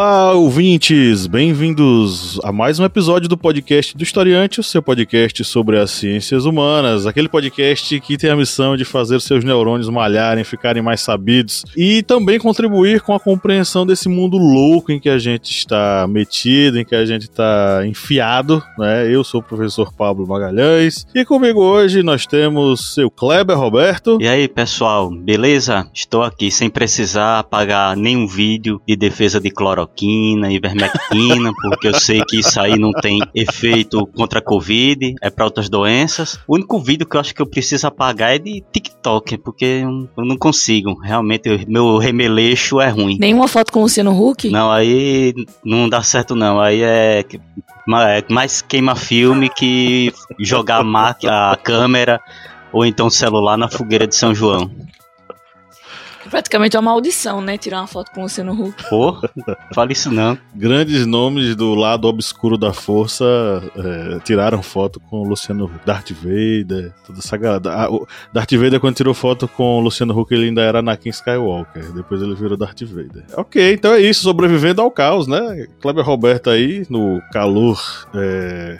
Olá, ouvintes! Bem-vindos a mais um episódio do podcast do Historiante, o seu podcast sobre as ciências humanas, aquele podcast que tem a missão de fazer seus neurônios malharem, ficarem mais sabidos e também contribuir com a compreensão desse mundo louco em que a gente está metido, em que a gente está enfiado, né? Eu sou o professor Pablo Magalhães e comigo hoje nós temos seu Kleber Roberto. E aí, pessoal, beleza? Estou aqui sem precisar pagar nenhum vídeo de defesa de cloro cloroquina, ivermectina, porque eu sei que isso aí não tem efeito contra a Covid, é para outras doenças. O único vídeo que eu acho que eu preciso apagar é de TikTok, porque eu não consigo. Realmente, meu remeleixo é ruim. Nenhuma foto com o Luciano Huck? Não, aí não dá certo não. Aí é, é mais queima filme que jogar a câmera ou então o celular na fogueira de São João. Praticamente uma maldição, né? Tirar uma foto com o Luciano Huck. Pô, fala isso não. Grandes nomes do lado obscuro da força é, tiraram foto com o Luciano Huck. Darth Vader, toda essa galera. Ah, Darth Vader, quando tirou foto com o Luciano Huck, ele ainda era Anakin Skywalker. Depois ele virou Darth Vader. Ok, então é isso. Sobrevivendo ao caos, né? Kleber Roberto aí, no calor. É,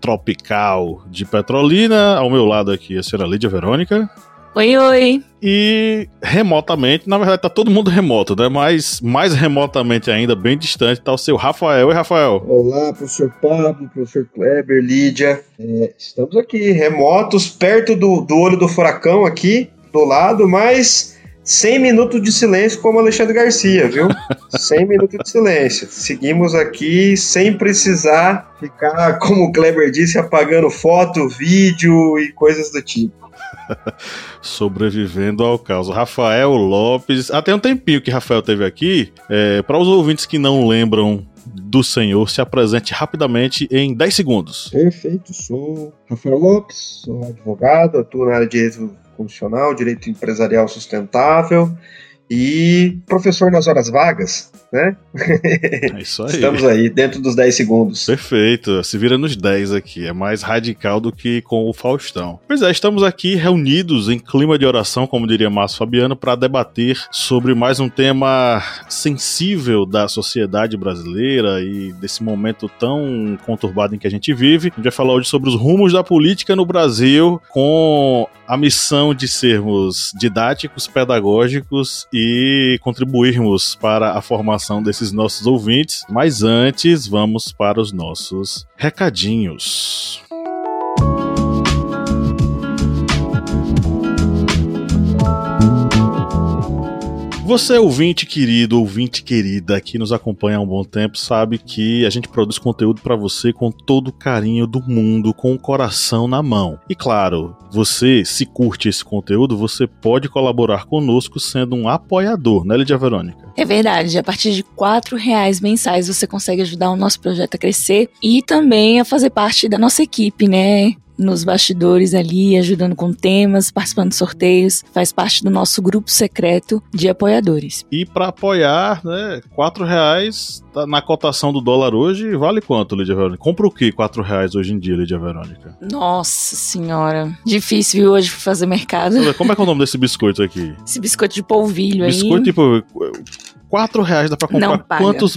tropical de Petrolina. Ao meu lado aqui a senhora Lídia Verônica. Oi, oi. E remotamente, na verdade tá todo mundo remoto, né? Mas mais remotamente ainda, bem distante, tá o seu Rafael. Oi, Rafael. Olá, professor Pablo, professor Kleber, Lídia. É, estamos aqui remotos, perto do, do olho do furacão aqui, do lado, mas 100 minutos de silêncio como Alexandre Garcia, viu? 100 minutos de silêncio. Seguimos aqui sem precisar ficar, como o Kleber disse, apagando foto, vídeo e coisas do tipo. Sobrevivendo ao caos. Rafael Lopes. Até um tempinho que Rafael teve aqui. É, Para os ouvintes que não lembram do senhor, se apresente rapidamente em 10 segundos. Perfeito. Sou Rafael Lopes, sou advogado, atuo na área de direito constitucional, direito empresarial sustentável e professor nas horas vagas, né? É isso aí. Estamos aí, dentro dos 10 segundos. Perfeito, se vira nos 10 aqui, é mais radical do que com o Faustão. Pois é, estamos aqui reunidos em clima de oração, como diria Márcio Fabiano, para debater sobre mais um tema sensível da sociedade brasileira e desse momento tão conturbado em que a gente vive. A gente vai falar hoje sobre os rumos da política no Brasil com a missão de sermos didáticos, pedagógicos e contribuirmos para a formação desses nossos ouvintes. Mas antes, vamos para os nossos recadinhos. Você, ouvinte querido, ouvinte querida, que nos acompanha há um bom tempo, sabe que a gente produz conteúdo para você com todo o carinho do mundo, com o coração na mão. E claro, você, se curte esse conteúdo, você pode colaborar conosco sendo um apoiador, né, Lidia Verônica? É verdade, a partir de quatro reais mensais você consegue ajudar o nosso projeto a crescer e também a fazer parte da nossa equipe, né? Nos bastidores ali, ajudando com temas, participando de sorteios, faz parte do nosso grupo secreto de apoiadores. E para apoiar, né, quatro reais tá na cotação do dólar hoje, vale quanto, Lídia Verônica? Compra o que quatro reais hoje em dia, Lídia Verônica? Nossa senhora, difícil viu, hoje fazer mercado. Como é que é o nome desse biscoito aqui? Esse biscoito de polvilho biscoito aí. Biscoito tipo 4 reais dá pra comprar quantos,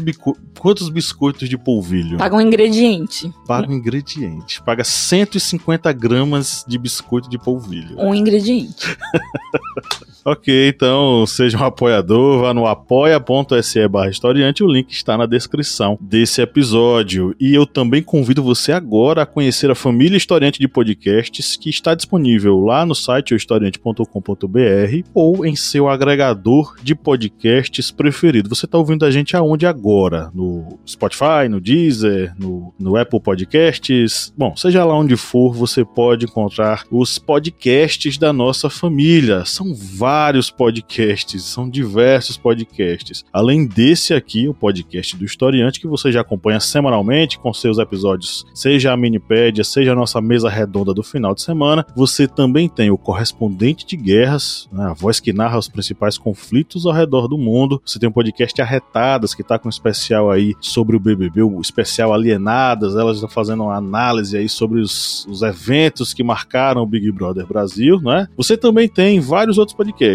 quantos biscoitos de polvilho? Paga um ingrediente. Paga um ingrediente. Paga 150 gramas de biscoito de polvilho. Um ingrediente. ok, então seja um apoiador, vá no apoia.se barra historiante, o link está na descrição desse episódio. E eu também convido você agora a conhecer a família Historiante de Podcasts, que está disponível lá no site historiante.com.br ou em seu agregador de podcasts preferido. Você está ouvindo a gente aonde agora? No Spotify, no Deezer, no, no Apple Podcasts? Bom, seja lá onde for, você pode encontrar os podcasts da nossa família. São vários vários podcasts, são diversos podcasts. Além desse aqui, o podcast do Historiante, que você já acompanha semanalmente com seus episódios, seja a minipédia, seja a nossa mesa redonda do final de semana, você também tem o Correspondente de Guerras, né, a voz que narra os principais conflitos ao redor do mundo. Você tem um podcast Arretadas, que está com um especial aí sobre o BBB, o especial Alienadas, elas estão fazendo uma análise aí sobre os, os eventos que marcaram o Big Brother Brasil, né? Você também tem vários outros podcasts.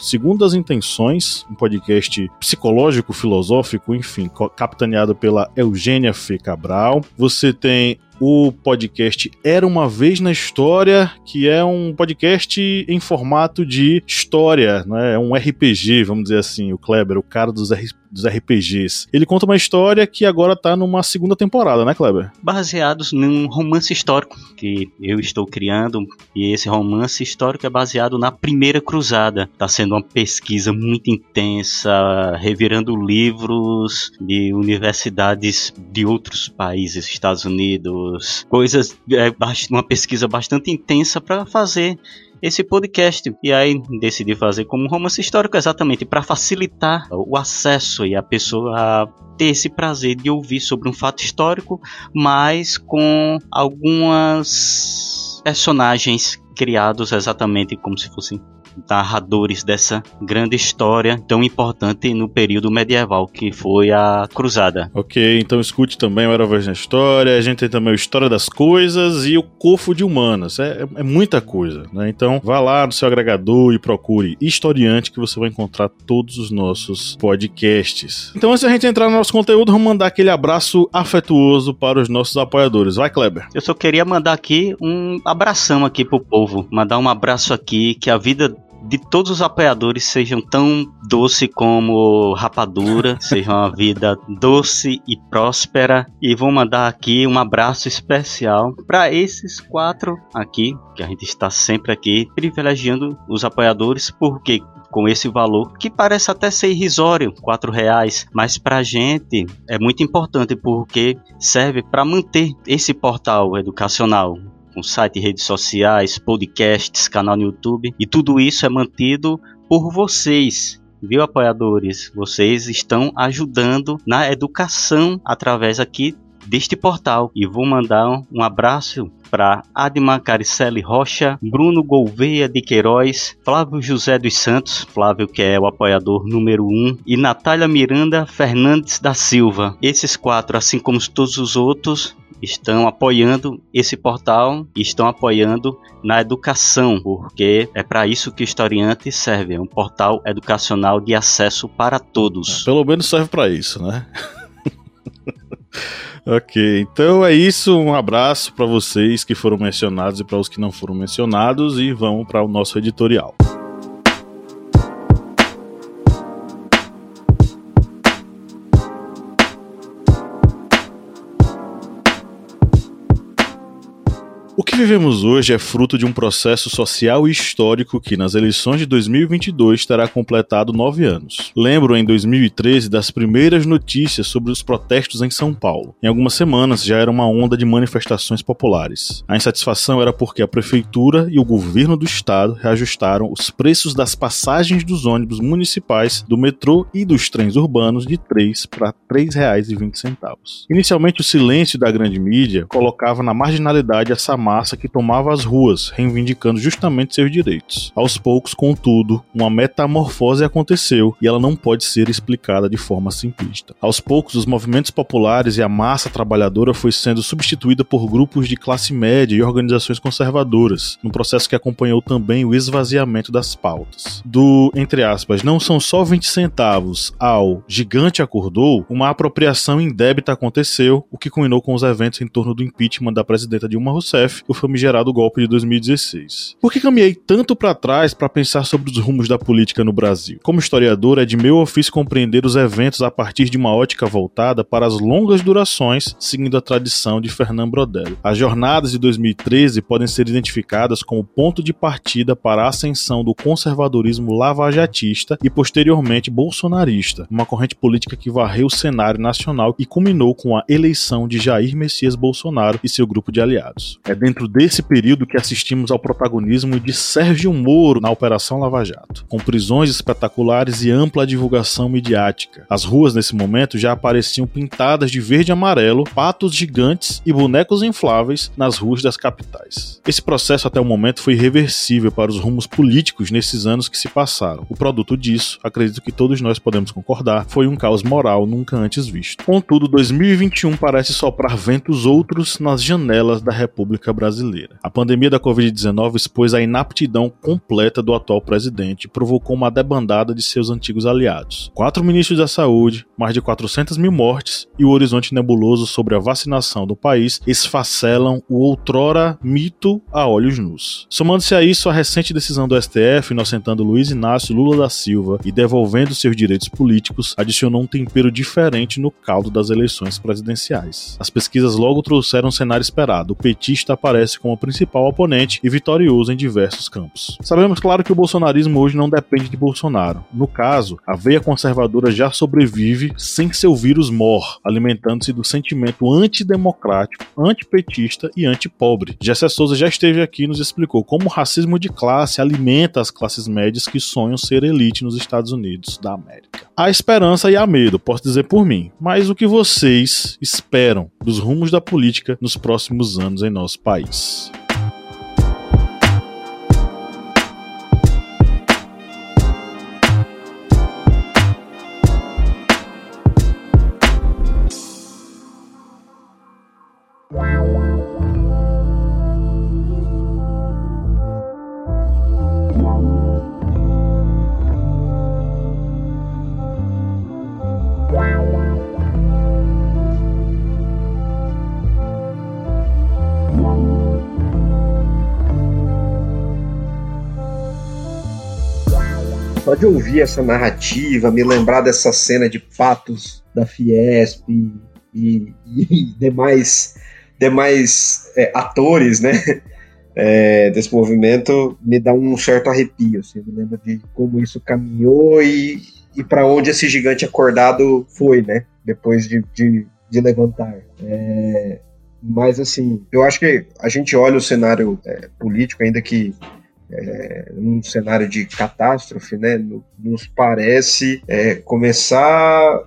Segundo as Intenções, um podcast psicológico, filosófico, enfim, capitaneado pela Eugênia Fê Cabral. Você tem o podcast Era uma Vez na História, que é um podcast em formato de história, né? É um RPG, vamos dizer assim, o Kleber, o cara dos dos RPGs. Ele conta uma história que agora tá numa segunda temporada, né, Kleber? Baseados num romance histórico que eu estou criando, e esse romance histórico é baseado na Primeira Cruzada. Tá sendo uma pesquisa muito intensa, revirando livros de universidades de outros países, Estados Unidos, coisas, é, uma pesquisa bastante intensa para fazer esse podcast. E aí decidi fazer como romance histórico exatamente para facilitar o acesso e a pessoa ter esse prazer de ouvir sobre um fato histórico, mas com algumas personagens criados exatamente como se fossem narradores dessa grande história tão importante no período medieval, que foi a Cruzada. Ok, então escute também o Era Vez na História, a gente tem também o História das Coisas e o Cofo de Humanas. É, é, é muita coisa, né? Então vá lá no seu agregador e procure Historiante que você vai encontrar todos os nossos podcasts. Então antes da gente entrar no nosso conteúdo, vamos mandar aquele abraço afetuoso para os nossos apoiadores. Vai, Kleber. Eu só queria mandar aqui um abração aqui pro povo, mandar um abraço aqui que a vida de todos os apoiadores sejam tão doce como rapadura, seja uma vida doce e próspera. E vou mandar aqui um abraço especial para esses quatro aqui, que a gente está sempre aqui privilegiando os apoiadores, porque com esse valor que parece até ser irrisório, quatro reais, mas para a gente é muito importante porque serve para manter esse portal educacional com site, redes sociais, podcasts, canal no YouTube. E tudo isso é mantido por vocês, viu, apoiadores? Vocês estão ajudando na educação através aqui deste portal. E vou mandar um abraço para Admar Caricelli Rocha, Bruno Gouveia de Queiroz, Flávio José dos Santos, Flávio que é o apoiador número 1, um, e Natália Miranda Fernandes da Silva. Esses quatro, assim como todos os outros, estão apoiando esse portal estão apoiando na educação, porque é para isso que o Historiante serve, é um portal educacional de acesso para todos. É, pelo menos serve para isso, né? ok, então é isso. Um abraço para vocês que foram mencionados e para os que não foram mencionados e vamos para o nosso editorial. Vivemos hoje é fruto de um processo social e histórico que, nas eleições de 2022, terá completado nove anos. Lembro, em 2013, das primeiras notícias sobre os protestos em São Paulo. Em algumas semanas já era uma onda de manifestações populares. A insatisfação era porque a prefeitura e o governo do estado reajustaram os preços das passagens dos ônibus municipais, do metrô e dos trens urbanos de 3 para R$ 3,20. Inicialmente, o silêncio da grande mídia colocava na marginalidade essa massa que tomava as ruas, reivindicando justamente seus direitos. Aos poucos, contudo, uma metamorfose aconteceu e ela não pode ser explicada de forma simplista. Aos poucos, os movimentos populares e a massa trabalhadora foi sendo substituída por grupos de classe média e organizações conservadoras, num processo que acompanhou também o esvaziamento das pautas. Do, entre aspas, não são só 20 centavos ao gigante acordou, uma apropriação indébita aconteceu, o que culminou com os eventos em torno do impeachment da presidenta Dilma Rousseff famigerado golpe de 2016. Por que caminhei tanto para trás para pensar sobre os rumos da política no Brasil? Como historiador, é de meu ofício compreender os eventos a partir de uma ótica voltada para as longas durações, seguindo a tradição de Fernando Brodello. As jornadas de 2013 podem ser identificadas como ponto de partida para a ascensão do conservadorismo lavajatista e posteriormente bolsonarista, uma corrente política que varreu o cenário nacional e culminou com a eleição de Jair Messias Bolsonaro e seu grupo de aliados. É dentro desse período que assistimos ao protagonismo de Sérgio Moro na Operação Lava Jato, com prisões espetaculares e ampla divulgação midiática. As ruas nesse momento já apareciam pintadas de verde e amarelo, patos gigantes e bonecos infláveis nas ruas das capitais. Esse processo até o momento foi irreversível para os rumos políticos nesses anos que se passaram. O produto disso, acredito que todos nós podemos concordar, foi um caos moral nunca antes visto. Contudo, 2021 parece soprar ventos outros nas janelas da República Brasileira. A pandemia da Covid-19 expôs a inaptidão completa do atual presidente e provocou uma debandada de seus antigos aliados. Quatro ministros da saúde, mais de 400 mil mortes e o horizonte nebuloso sobre a vacinação do país esfacelam o outrora mito a olhos nus. Somando-se a isso a recente decisão do STF inocentando Luiz Inácio Lula da Silva e devolvendo seus direitos políticos, adicionou um tempero diferente no caldo das eleições presidenciais. As pesquisas logo trouxeram um cenário esperado. O petista aparece como o principal oponente e vitorioso em diversos campos. Sabemos, claro, que o bolsonarismo hoje não depende de Bolsonaro. No caso, a veia conservadora já sobrevive sem seu vírus mor, alimentando-se do sentimento antidemocrático, antipetista e antipobre. Jessé Souza já esteve aqui e nos explicou como o racismo de classe alimenta as classes médias que sonham ser elite nos Estados Unidos da América. Há esperança e há medo, posso dizer por mim, mas o que vocês esperam dos rumos da política nos próximos anos em nosso país? Só de ouvir essa narrativa, me lembrar dessa cena de patos da Fiesp e, e, e demais, demais é, atores, né? É, desse movimento me dá um certo arrepio. Assim, me lembra de como isso caminhou e, e para onde esse gigante acordado foi, né? Depois de, de, de levantar. É, mas assim, eu acho que a gente olha o cenário é, político, ainda que é, num cenário de catástrofe, né, nos parece é, começar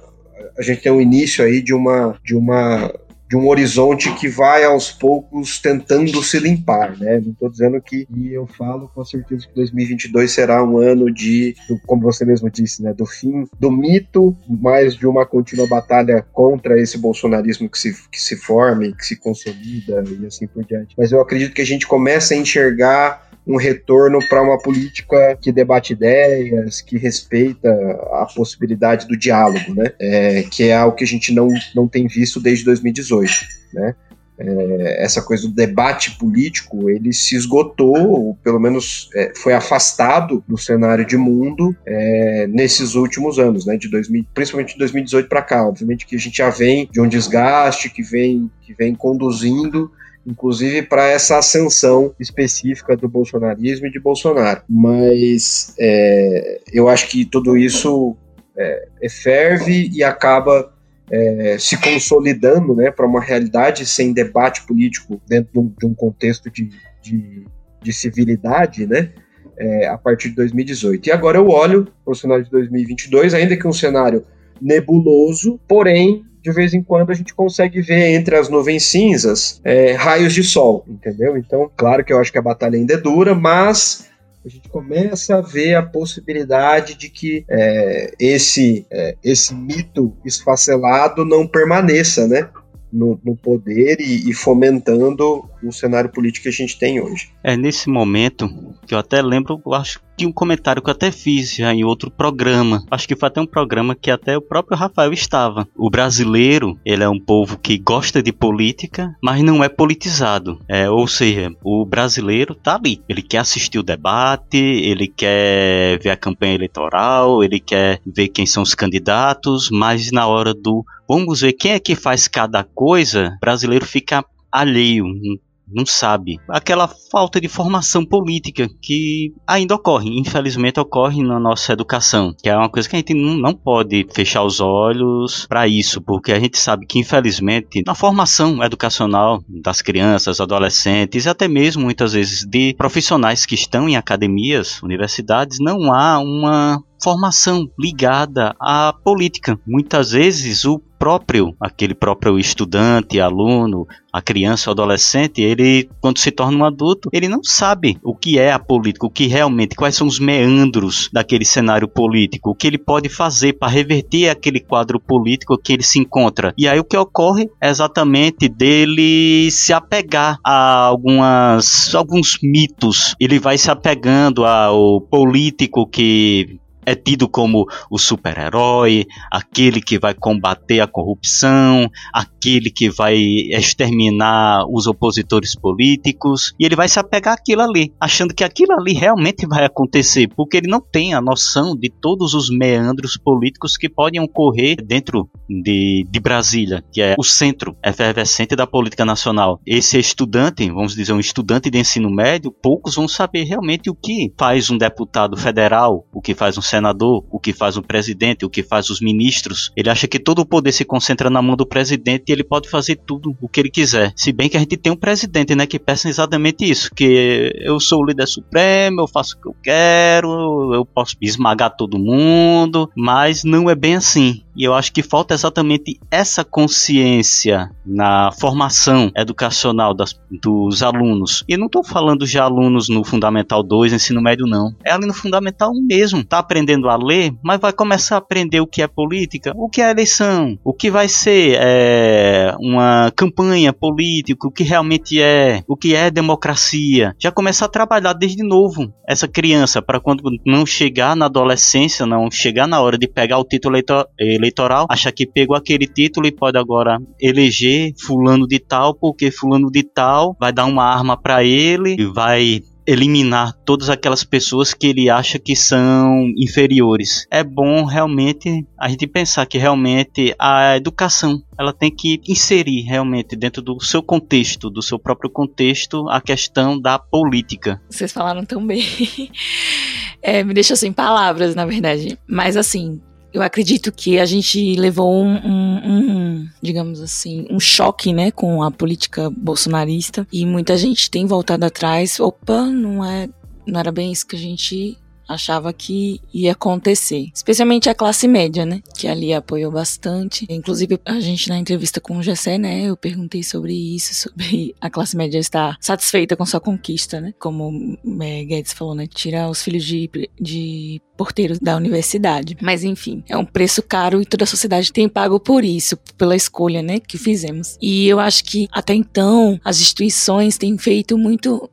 a gente tem um início aí de uma de uma de um horizonte que vai aos poucos tentando se limpar, né? Não estou dizendo que e eu falo com certeza que 2022 será um ano de, do, como você mesmo disse, né, do fim do mito, mais de uma contínua batalha contra esse bolsonarismo que se que se forme, que se consolida e assim por diante. Mas eu acredito que a gente começa a enxergar um retorno para uma política que debate ideias, que respeita a possibilidade do diálogo, né? É, que é algo que a gente não, não tem visto desde 2018, né? É, essa coisa do debate político ele se esgotou, ou pelo menos é, foi afastado do cenário de mundo é, nesses últimos anos, né, de 2000, principalmente de 2018 para cá. Obviamente que a gente já vem de um desgaste que vem, que vem conduzindo inclusive para essa ascensão específica do bolsonarismo e de Bolsonaro. Mas é, eu acho que tudo isso é, é ferve e acaba é, se consolidando né, para uma realidade sem debate político dentro de um, de um contexto de, de, de, civilidade, né? É, a partir de 2018. E agora eu olho para o cenário de 2022, ainda que um cenário nebuloso, porém de vez em quando a gente consegue ver entre as nuvens cinzas é, raios de sol, entendeu? Então, claro que eu acho que a batalha ainda é dura, mas a gente começa a ver a possibilidade de que é, esse, é, esse mito esfacelado não permaneça, né? No, no poder e, e, fomentando o cenário político que a gente tem hoje. É nesse momento que eu até lembro, eu acho que um comentário que eu até fiz já em outro programa. Acho que foi até um programa que até o próprio Rafael estava. O brasileiro, ele é um povo que gosta de política, mas não é politizado. É, ou seja, o brasileiro tá ali. Ele quer assistir o debate, ele quer ver a campanha eleitoral, ele quer ver quem são os candidatos, mas na hora do vamos ver quem é que faz cada coisa, o brasileiro fica alheio, não sabe. Aquela falta de formação política que ainda ocorre, infelizmente ocorre na nossa educação, que é uma coisa que a gente não pode fechar os olhos para isso, porque a gente sabe que infelizmente na formação educacional das crianças, adolescentes e até mesmo muitas vezes de profissionais que estão em academias, universidades, não há uma formação ligada à política. Muitas vezes o próprio, aquele próprio estudante, aluno, a criança ou adolescente, ele, quando se torna um adulto, ele não sabe o que é a política, o que realmente, quais são os meandros daquele cenário político, o que ele pode fazer para reverter aquele quadro político que ele se encontra. E aí o que ocorre é exatamente dele se apegar a algumas, alguns mitos. Ele vai se apegando ao político que é tido como o super-herói, aquele que vai combater a corrupção, aquele que vai exterminar os opositores políticos, e ele vai se apegar àquilo ali, achando que aquilo ali realmente vai acontecer, porque ele não tem a noção de todos os meandros políticos que podem ocorrer dentro de, de Brasília, que é o centro efervescente da política nacional. Esse estudante, vamos dizer, um estudante de ensino médio, poucos vão saber realmente o que faz um deputado federal, o que faz um senador, o que faz o presidente, o que faz os ministros. Ele acha que todo o poder se concentra na mão do presidente e ele pode fazer tudo o que ele quiser. Se bem que a gente tem um presidente, né, que pensa exatamente isso, que eu sou o líder supremo, eu faço o que eu quero, eu posso esmagar todo mundo, mas não é bem assim. E eu acho que falta exatamente essa consciência na formação educacional das, dos alunos. E não estou falando de alunos no Fundamental 2, ensino médio, não. É ali no Fundamental 1 mesmo. Tá aprendendo a ler, mas vai começar a aprender o que é política, o que é eleição, o que vai ser é, uma campanha política, o que realmente é, o que é democracia. Já começar a trabalhar desde novo essa criança, para quando não chegar na adolescência, não chegar na hora de pegar o título eleitoral eleitoral, acha que pegou aquele título e pode agora eleger fulano de tal, porque fulano de tal vai dar uma arma para ele e vai eliminar todas aquelas pessoas que ele acha que são inferiores. É bom realmente a gente pensar que realmente a educação ela tem que inserir realmente dentro do seu contexto, do seu próprio contexto, a questão da política. Vocês falaram tão bem. É, me deixou sem palavras, na verdade. Mas assim, eu acredito que a gente levou um, um, um, digamos assim, um choque, né, com a política bolsonarista e muita gente tem voltado atrás. Opa, não é, não era bem isso que a gente achava que ia acontecer. Especialmente a classe média, né? Que ali apoiou bastante. Inclusive, a gente na entrevista com o Gessé, né? Eu perguntei sobre isso, sobre a classe média estar satisfeita com sua conquista, né? Como é, Guedes falou, né? Tirar os filhos de, de porteiros da universidade. Mas enfim, é um preço caro e toda a sociedade tem pago por isso, pela escolha, né, que fizemos. E eu acho que até então as instituições têm feito muito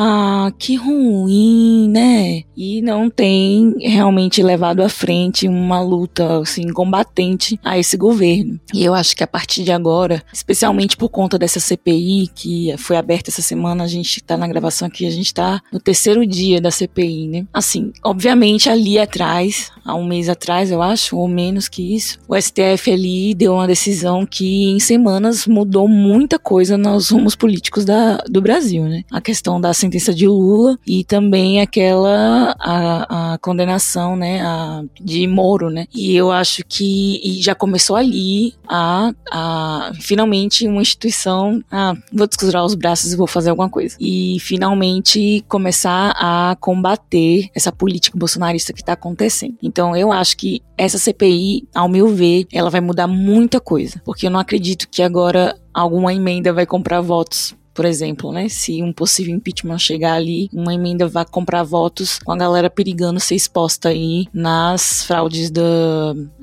ah, que ruim, né? E não tem realmente levado à frente uma luta assim combatente a esse governo. E eu acho que a partir de agora, especialmente por conta dessa CPI que foi aberta essa semana, a gente tá na gravação aqui, a gente tá no terceiro dia da CPI, né? Assim, obviamente ali atrás, há um mês atrás, eu acho, ou menos que isso, o STF ali deu uma decisão que em semanas mudou muita coisa nos rumos políticos da, do Brasil, né? A questão da sentença de Lula e também aquela a, a condenação, né, a, de Moro, né? E eu acho que já começou ali a, a finalmente uma instituição, ah, vou descosturar os braços e vou fazer alguma coisa. E finalmente começar a combater essa política bolsonarista que está acontecendo. Então eu acho que essa CPI, ao meu ver, ela vai mudar muita coisa, porque eu não acredito que agora alguma emenda vai comprar votos por exemplo, né? Se um possível impeachment chegar ali, uma emenda vai comprar votos com a galera perigando ser exposta aí nas fraudes da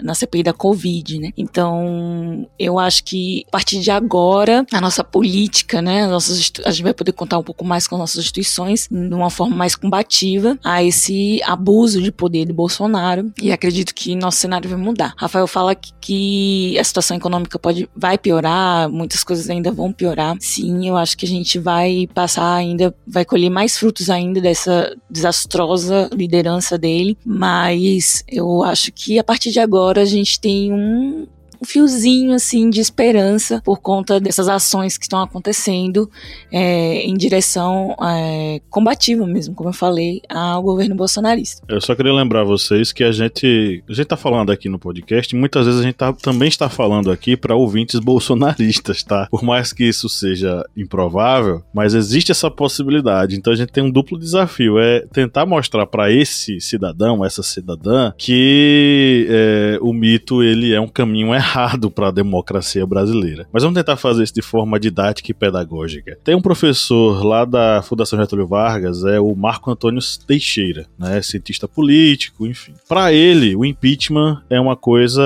na CPI da Covid, né? Então, eu acho que a partir de agora, a nossa política, né, nossas, a gente vai poder contar um pouco mais com as nossas instituições de uma forma mais combativa a esse abuso de poder do Bolsonaro e acredito que nosso cenário vai mudar. Rafael fala que, que a situação econômica pode vai piorar, muitas coisas ainda vão piorar. Sim, eu acho que que a gente vai passar ainda, vai colher mais frutos ainda dessa desastrosa liderança dele, mas eu acho que a partir de agora a gente tem um um fiozinho assim de esperança por conta dessas ações que estão acontecendo é, em direção é, combativa mesmo, como eu falei, ao governo bolsonarista. Eu só queria lembrar vocês que a gente a gente tá falando aqui no podcast, muitas vezes a gente tá, também está falando aqui para ouvintes bolsonaristas, tá? Por mais que isso seja improvável, mas existe essa possibilidade. Então a gente tem um duplo desafio, é tentar mostrar para esse cidadão, essa cidadã, que é, o mito ele é um caminho errado para a democracia brasileira. Mas vamos tentar fazer isso de forma didática e pedagógica. Tem um professor lá da Fundação Getúlio Vargas, é o Marco Antônio Teixeira, né, cientista político, enfim. Para ele, o impeachment é uma coisa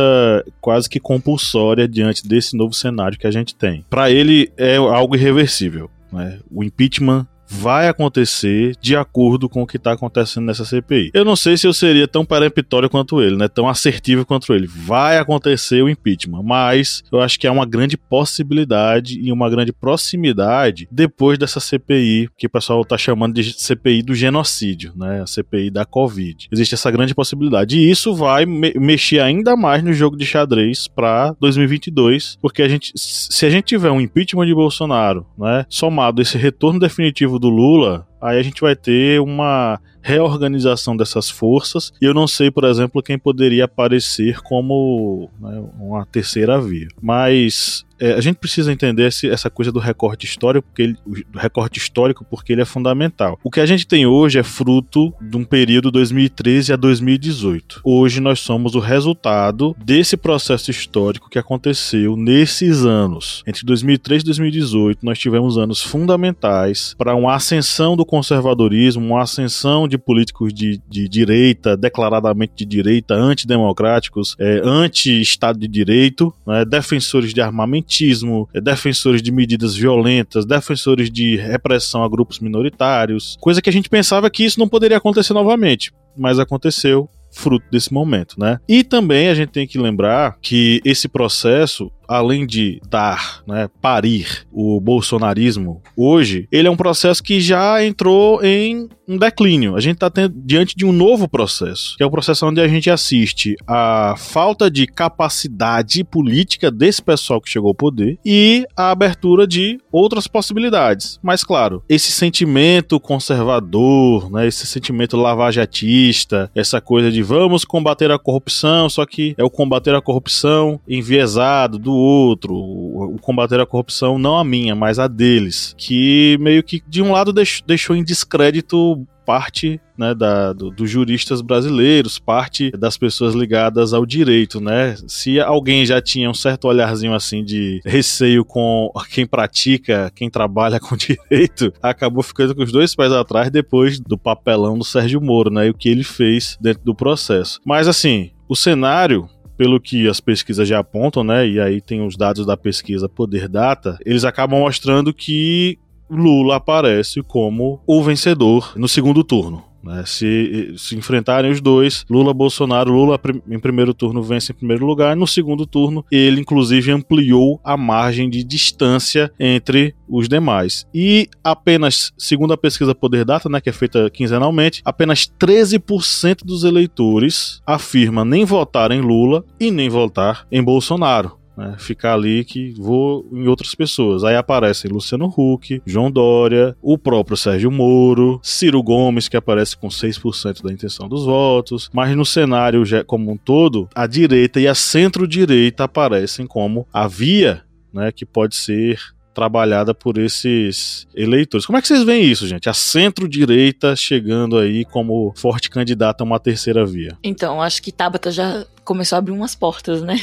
quase que compulsória diante desse novo cenário que a gente tem. Para ele é algo irreversível. Né? O impeachment vai acontecer de acordo com o que está acontecendo nessa CPI. Eu não sei se eu seria tão peremptório quanto ele, né? Tão assertivo quanto ele. Vai acontecer o impeachment, mas eu acho que é uma grande possibilidade e uma grande proximidade depois dessa CPI que o pessoal está chamando de CPI do genocídio, né? A CPI da Covid. Existe essa grande possibilidade e isso vai me mexer ainda mais no jogo de xadrez para 2022, porque a gente, se a gente tiver um impeachment de Bolsonaro, né? Somado esse retorno definitivo do Lula, aí a gente vai ter uma reorganização dessas forças e eu não sei, por exemplo, quem poderia aparecer como né, uma terceira via. Mas é, a gente precisa entender esse, essa coisa do recorte histórico, porque ele, recorte histórico, porque ele é fundamental. O que a gente tem hoje é fruto de um período 2013 a 2018. Hoje nós somos o resultado desse processo histórico que aconteceu nesses anos. Entre 2013 e 2018, nós tivemos anos fundamentais para uma ascensão do conservadorismo, uma ascensão de políticos de, de direita, declaradamente de direita, antidemocráticos, é, anti-Estado de Direito, né, defensores de armamentismo, é, defensores de medidas violentas, defensores de repressão a grupos minoritários, coisa que a gente pensava que isso não poderia acontecer novamente, mas aconteceu fruto desse momento, né? E também a gente tem que lembrar que esse processo além de dar, né, parir o bolsonarismo hoje, ele é um processo que já entrou em um declínio. A gente está diante de um novo processo, que é o processo onde a gente assiste a falta de capacidade política desse pessoal que chegou ao poder e a abertura de outras possibilidades. Mas, claro, esse sentimento conservador, né, esse sentimento lavajatista, essa coisa de vamos combater a corrupção, só que é o combater a corrupção enviesado do outro, o, combater a corrupção, não a minha, mas a deles, que meio que de um lado deixou em descrédito parte né, da, do, dos juristas brasileiros, parte das pessoas ligadas ao direito, né? Se alguém já tinha um certo olharzinho assim de receio com quem pratica, quem trabalha com direito, acabou ficando com os dois pés atrás depois do papelão do Sérgio Moro, né? E o que ele fez dentro do processo. Mas assim, o cenário pelo que as pesquisas já apontam, né? E aí tem os dados da pesquisa Poder Data, eles acabam mostrando que Lula aparece como o vencedor no segundo turno. Né? Se, se enfrentarem os dois, Lula Bolsonaro, Lula em primeiro turno vence em primeiro lugar, no segundo turno ele inclusive ampliou a margem de distância entre os demais. E apenas, segundo a pesquisa Poder Data, né, que é feita quinzenalmente, apenas 13% dos eleitores afirma nem votar em Lula e nem votar em Bolsonaro né? Ficar ali que vou em outras pessoas. Aí aparecem Luciano Huck, João Dória, o próprio Sérgio Moro, Ciro Gomes, que aparece com 6% da intenção dos votos. Mas no cenário como um todo, a direita e a centro-direita aparecem como a via né, que pode ser trabalhada por esses eleitores. Como é que vocês veem isso, gente? A centro-direita chegando aí como forte candidata a uma terceira via. Então, acho que Tabata já começou a abrir umas portas, né?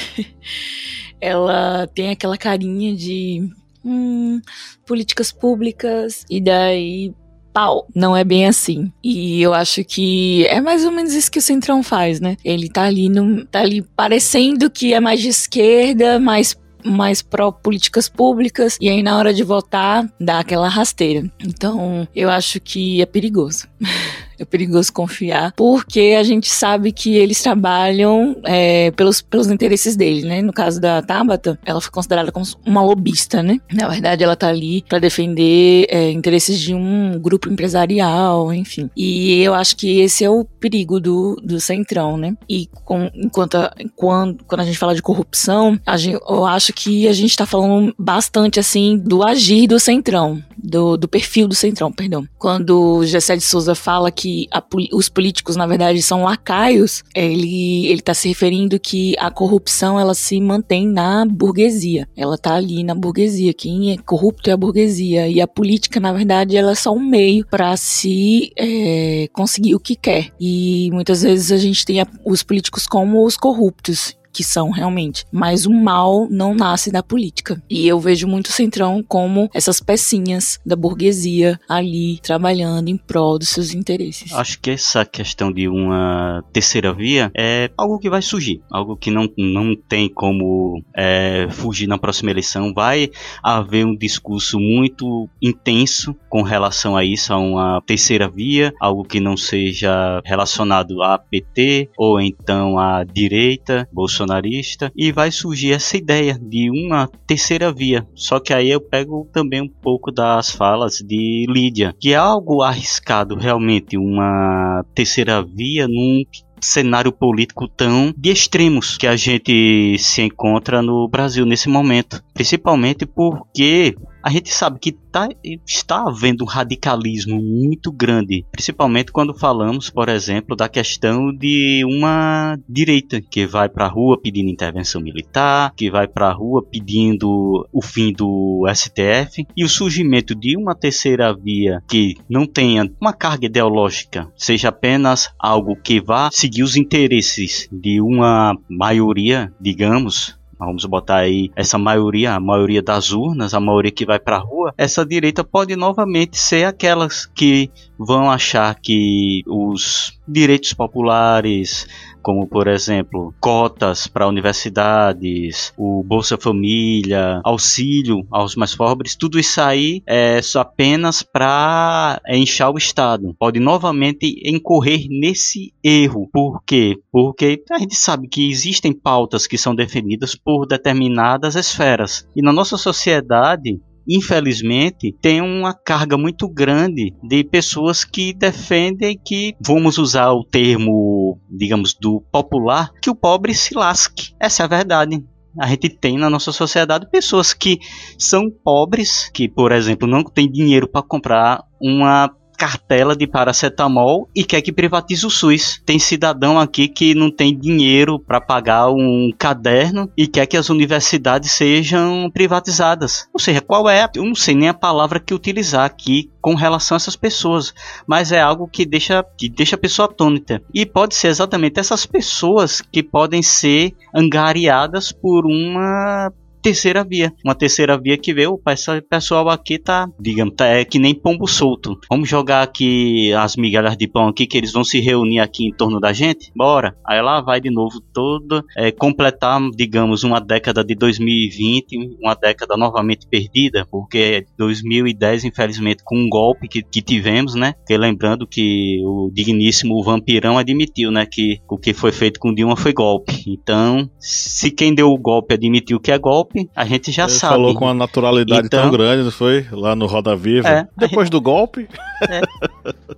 Ela tem aquela carinha de hum, políticas públicas e daí pau. Não é bem assim. E eu acho que é mais ou menos isso que o Centrão faz, né? Ele tá ali no, tá ali parecendo que é mais de esquerda, mais mais pró políticas públicas e aí na hora de votar dá aquela rasteira. Então, eu acho que é perigoso. é perigoso confiar, porque a gente sabe que eles trabalham é, pelos, pelos interesses deles, né? No caso da Tabata, ela foi considerada como uma lobista, né? Na verdade, ela tá ali para defender é, interesses de um grupo empresarial, enfim. E eu acho que esse é o perigo do, do Centrão, né? E com, enquanto a, quando, quando a gente fala de corrupção, a gente, eu acho que a gente tá falando bastante, assim, do agir do Centrão, do, do perfil do Centrão, perdão. Quando Gessé de Souza fala que a, os políticos, na verdade, são lacaios, ele, ele tá se referindo que a corrupção, ela se mantém na burguesia. Ela tá ali na burguesia. Quem é corrupto é a burguesia. E a política, na verdade, ela é só um meio para se é, conseguir o que quer. E muitas vezes a gente tem a, os políticos como os corruptos que são realmente. Mas o mal não nasce da política. E eu vejo muito o Centrão como essas pecinhas da burguesia ali trabalhando em prol dos seus interesses. Acho que essa questão de uma terceira via é algo que vai surgir, algo que não, não tem como é, fugir na próxima eleição. Vai haver um discurso muito intenso com relação a isso, a uma terceira via, algo que não seja relacionado a PT ou então à direita, Bolsonaro bolsonarista e vai surgir essa ideia de uma terceira via. Só que aí eu pego também um pouco das falas de Lídia, que é algo arriscado realmente uma terceira via num cenário político tão de extremos que a gente se encontra no Brasil nesse momento, principalmente porque a gente sabe que tá, está havendo um radicalismo muito grande, principalmente quando falamos, por exemplo, da questão de uma direita que vai para a rua pedindo intervenção militar, que vai para a rua pedindo o fim do STF e o surgimento de uma terceira via que não tenha uma carga ideológica, seja apenas algo que vá seguir os interesses de uma maioria, digamos, vamos botar aí essa maioria, a maioria das urnas, a maioria que vai para a rua, essa direita pode novamente ser aquelas que vão achar que os direitos populares, como por exemplo cotas para universidades, o Bolsa Família, auxílio aos mais pobres, tudo isso aí é só apenas para inchar o Estado. Pode novamente incorrer nesse erro. Por quê? Porque a gente sabe que existem pautas que são definidas por determinadas esferas. E na nossa sociedade, infelizmente, tem uma carga muito grande de pessoas que defendem que, vamos usar o termo, digamos, do popular, que o pobre se lasque. Essa é a verdade a gente tem na nossa sociedade pessoas que são pobres, que, por exemplo, não têm dinheiro para comprar uma cartela de paracetamol e quer que privatize o SUS. Tem cidadão aqui que não tem dinheiro para pagar um caderno e quer que as universidades sejam privatizadas. Ou seja, qual é? Eu não sei nem a palavra que utilizar aqui com relação a essas pessoas, mas é algo que deixa, que deixa a pessoa atônita. E pode ser exatamente essas pessoas que podem ser angariadas por uma terceira via. Uma terceira via que vê, o pessoal aqui tá, digamos, tá, é que nem pombo solto. Vamos jogar aqui as migalhas de pão aqui, que eles vão se reunir aqui em torno da gente? Bora. Aí lá vai de novo toda, é, completar, digamos, uma década de 2020, uma década novamente perdida, porque 2010, infelizmente, com um golpe que, que tivemos, né? Porque lembrando que o digníssimo vampirão admitiu, né, que o que foi feito com Dilma foi golpe. Então, se quem deu o golpe admitiu que é golpe, golpe, a gente já Ele sabe. falou com uma naturalidade então, tão grande, não foi? Lá no Roda Viva. É, Depois gente... do golpe? É.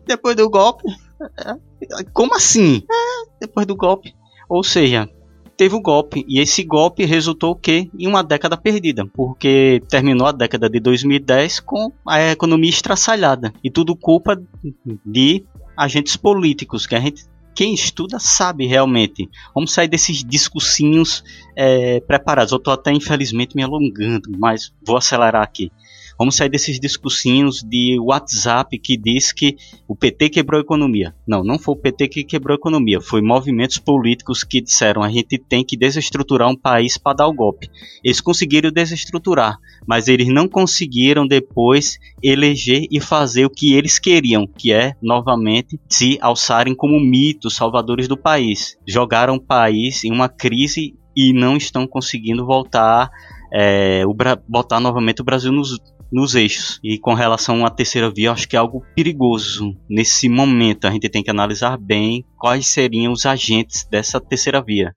Depois do golpe? É. Como assim? É, depois do golpe. Ou seja, teve o golpe. E esse golpe resultou o quê? Em uma década perdida. Porque terminou a década de 2010 com a economia estraçalhada. E tudo culpa de agentes políticos que a gente quem estuda sabe realmente. Vamos sair desses discursinhos é, preparados. Eu estou até infelizmente me alongando, mas vou acelerar aqui. Vamos sair desses discursinhos de WhatsApp que diz que o PT quebrou a economia. Não, não foi o PT que quebrou a economia. Foi movimentos políticos que disseram a gente tem que desestruturar um país para dar o golpe. Eles conseguiram desestruturar, mas eles não conseguiram depois eleger e fazer o que eles queriam, que é novamente se alçarem como mitos salvadores do país. Jogaram o país em uma crise e não estão conseguindo voltar é, o, botar novamente o Brasil nos, nos eixos. E com relação à terceira via, acho que é algo perigoso. Nesse momento, a gente tem que analisar bem quais seriam os agentes dessa terceira via.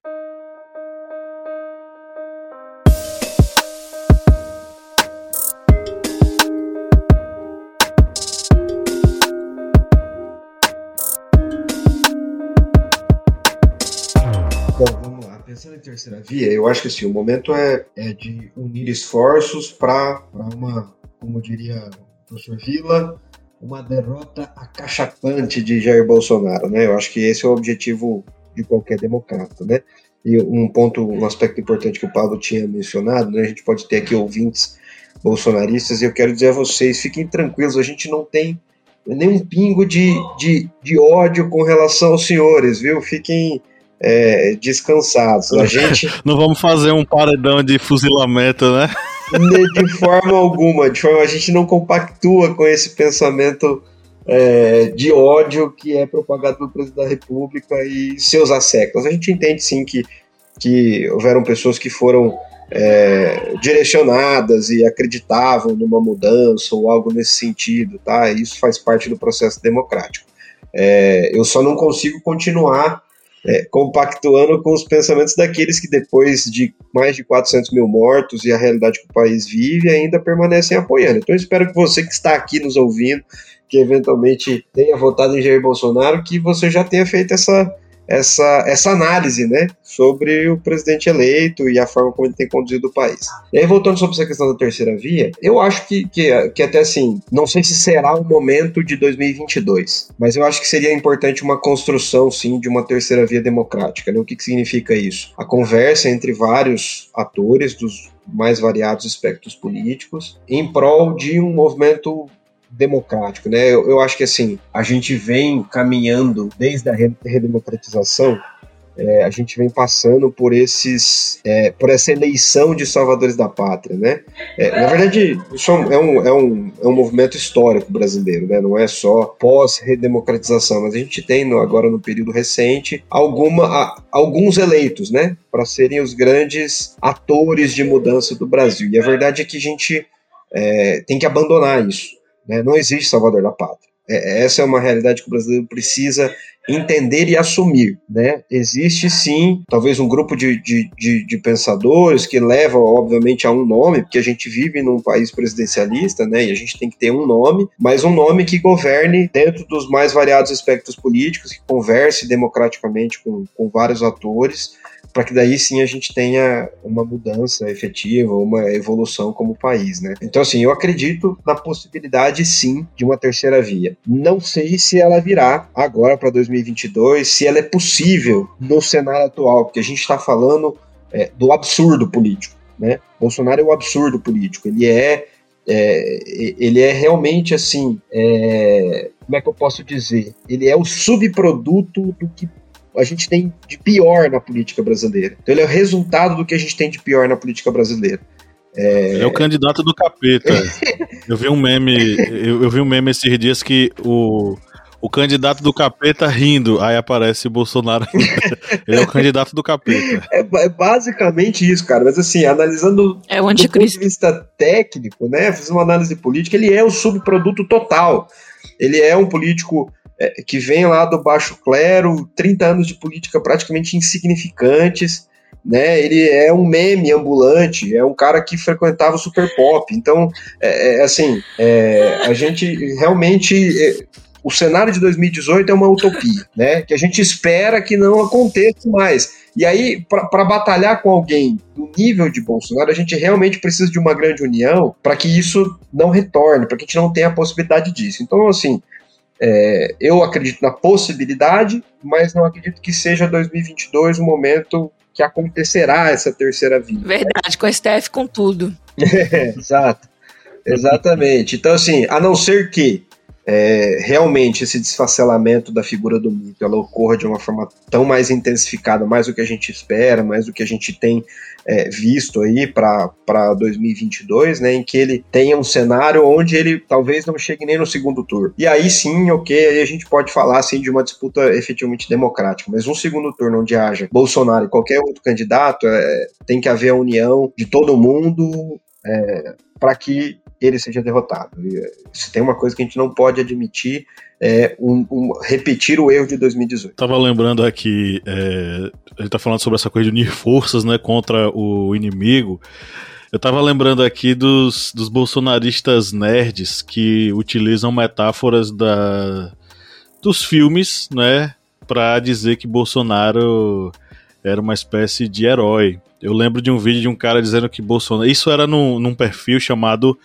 Terceira via, eu acho que assim, o momento é, é de unir esforços para uma, como diria o professor Vila, uma derrota acachapante de Jair Bolsonaro, né? Eu acho que esse é o objetivo de qualquer democrata, né? E um ponto, um aspecto importante que o Paulo tinha mencionado, né? A gente pode ter aqui ouvintes bolsonaristas e eu quero dizer a vocês, fiquem tranquilos, a gente não tem nenhum pingo de, de, de ódio com relação aos senhores, viu? Fiquem é, descansados. A gente. Não vamos fazer um paredão de fuzilamento, né? De forma alguma, de forma a gente não compactua com esse pensamento é, de ódio que é propagado pelo presidente da República e seus asseclas. A gente entende sim que, que houveram pessoas que foram é, direcionadas e acreditavam numa mudança ou algo nesse sentido, tá? Isso faz parte do processo democrático. É, eu só não consigo continuar é, compactuando com os pensamentos daqueles que, depois de mais de 400 mil mortos e a realidade que o país vive, ainda permanecem apoiando. Então, espero que você que está aqui nos ouvindo, que eventualmente tenha votado em Jair Bolsonaro, que você já tenha feito essa essa, essa análise né, sobre o presidente eleito e a forma como ele tem conduzido o país. E aí, voltando sobre essa questão da terceira via, eu acho que, que, que até assim, não sei se será o momento de 2022, mas eu acho que seria importante uma construção, sim, de uma terceira via democrática. Né? O que, que significa isso? A conversa entre vários atores dos mais variados espectros políticos em prol de um movimento democrático, né? Eu, eu acho que assim a gente vem caminhando desde a redemocratização é, a gente vem passando por esses é, por essa eleição de salvadores da pátria, né? É, na verdade, isso é um, é, um, é um movimento histórico brasileiro, né? Não é só pós-redemocratização, mas a gente tem no, agora no período recente alguma, a, alguns eleitos, né? Para serem os grandes atores de mudança do Brasil. E a verdade é que a gente é, tem que abandonar isso. Né? Não existe salvador da pátria. É, essa é uma realidade que o brasileiro precisa entender e assumir. Né? Existe sim, talvez um grupo de, de, de, de, pensadores que leva, obviamente, a um nome, porque a gente vive num país presidencialista, né? E a gente tem que ter um nome, mas um nome que governe dentro dos mais variados aspectos políticos, que converse democraticamente com, com vários atores para que daí sim a gente tenha uma mudança efetiva, uma evolução como país, né? Então, assim, eu acredito na possibilidade sim de uma terceira via. Não sei se ela virá agora para 2022, se ela é possível no cenário atual, porque a gente está falando é, do absurdo político, né? Bolsonaro é um absurdo político, ele é é, ele é realmente assim, é, como é que eu posso dizer? Ele é o subproduto do que a gente tem de pior na política brasileira. Então ele é o resultado do que a gente tem de pior na política brasileira. É, é o candidato do capeta. eu vi um meme, eu, eu, vi um meme esses dias que o, o candidato do capeta rindo, aí aparece o Bolsonaro. Ele é o candidato do capeta. É, é, basicamente isso, cara. Mas assim, analisando é o do ponto de vista técnico, né? Fiz uma análise política, ele é o subproduto total. Ele é um político é, que vem lá do baixo clero, 30 anos de política praticamente insignificantes, né? Ele é um meme ambulante, é um cara que frequentava o super pop. Então, é, é assim, é, a gente realmente é, o cenário de 2018 é uma utopia, né? Que a gente espera que não aconteça mais. E aí, para batalhar com alguém do nível de Bolsonaro, a gente realmente precisa de uma grande união para que isso não retorne, para que a gente não tenha a possibilidade disso. Então, assim, é, eu acredito na possibilidade, mas não acredito que seja 2022 o momento que acontecerá essa terceira via. Verdade, com a STF com tudo. É, exato. Exatamente. Então, assim, a não ser que é, realmente esse desfacelamento da figura do mito ela ocorra de uma forma tão mais intensificada, mais do que a gente espera, mais do que a gente tem é, visto aí para 2022, né, em que ele tenha um cenário onde ele talvez não chegue nem no segundo turno. E aí sim, ok, aí a gente pode falar assim, de uma disputa efetivamente democrática, mas um segundo turno onde haja Bolsonaro e qualquer outro candidato, é, tem que haver a união de todo mundo é, para que ele seja derrotado. E, eh, se tem uma coisa que a gente não pode admitir é um, um, repetir o erro de 2018. Tava lembrando aqui, é, a gente tá falando sobre essa coisa de unir forças, né, contra o inimigo. Eu tava lembrando aqui dos, dos bolsonaristas nerds que utilizam metáforas da, dos filmes, né, para dizer que Bolsonaro era uma espécie de herói. Eu lembro de um vídeo de um cara dizendo que Bolsonaro. Isso era num, num perfil chamado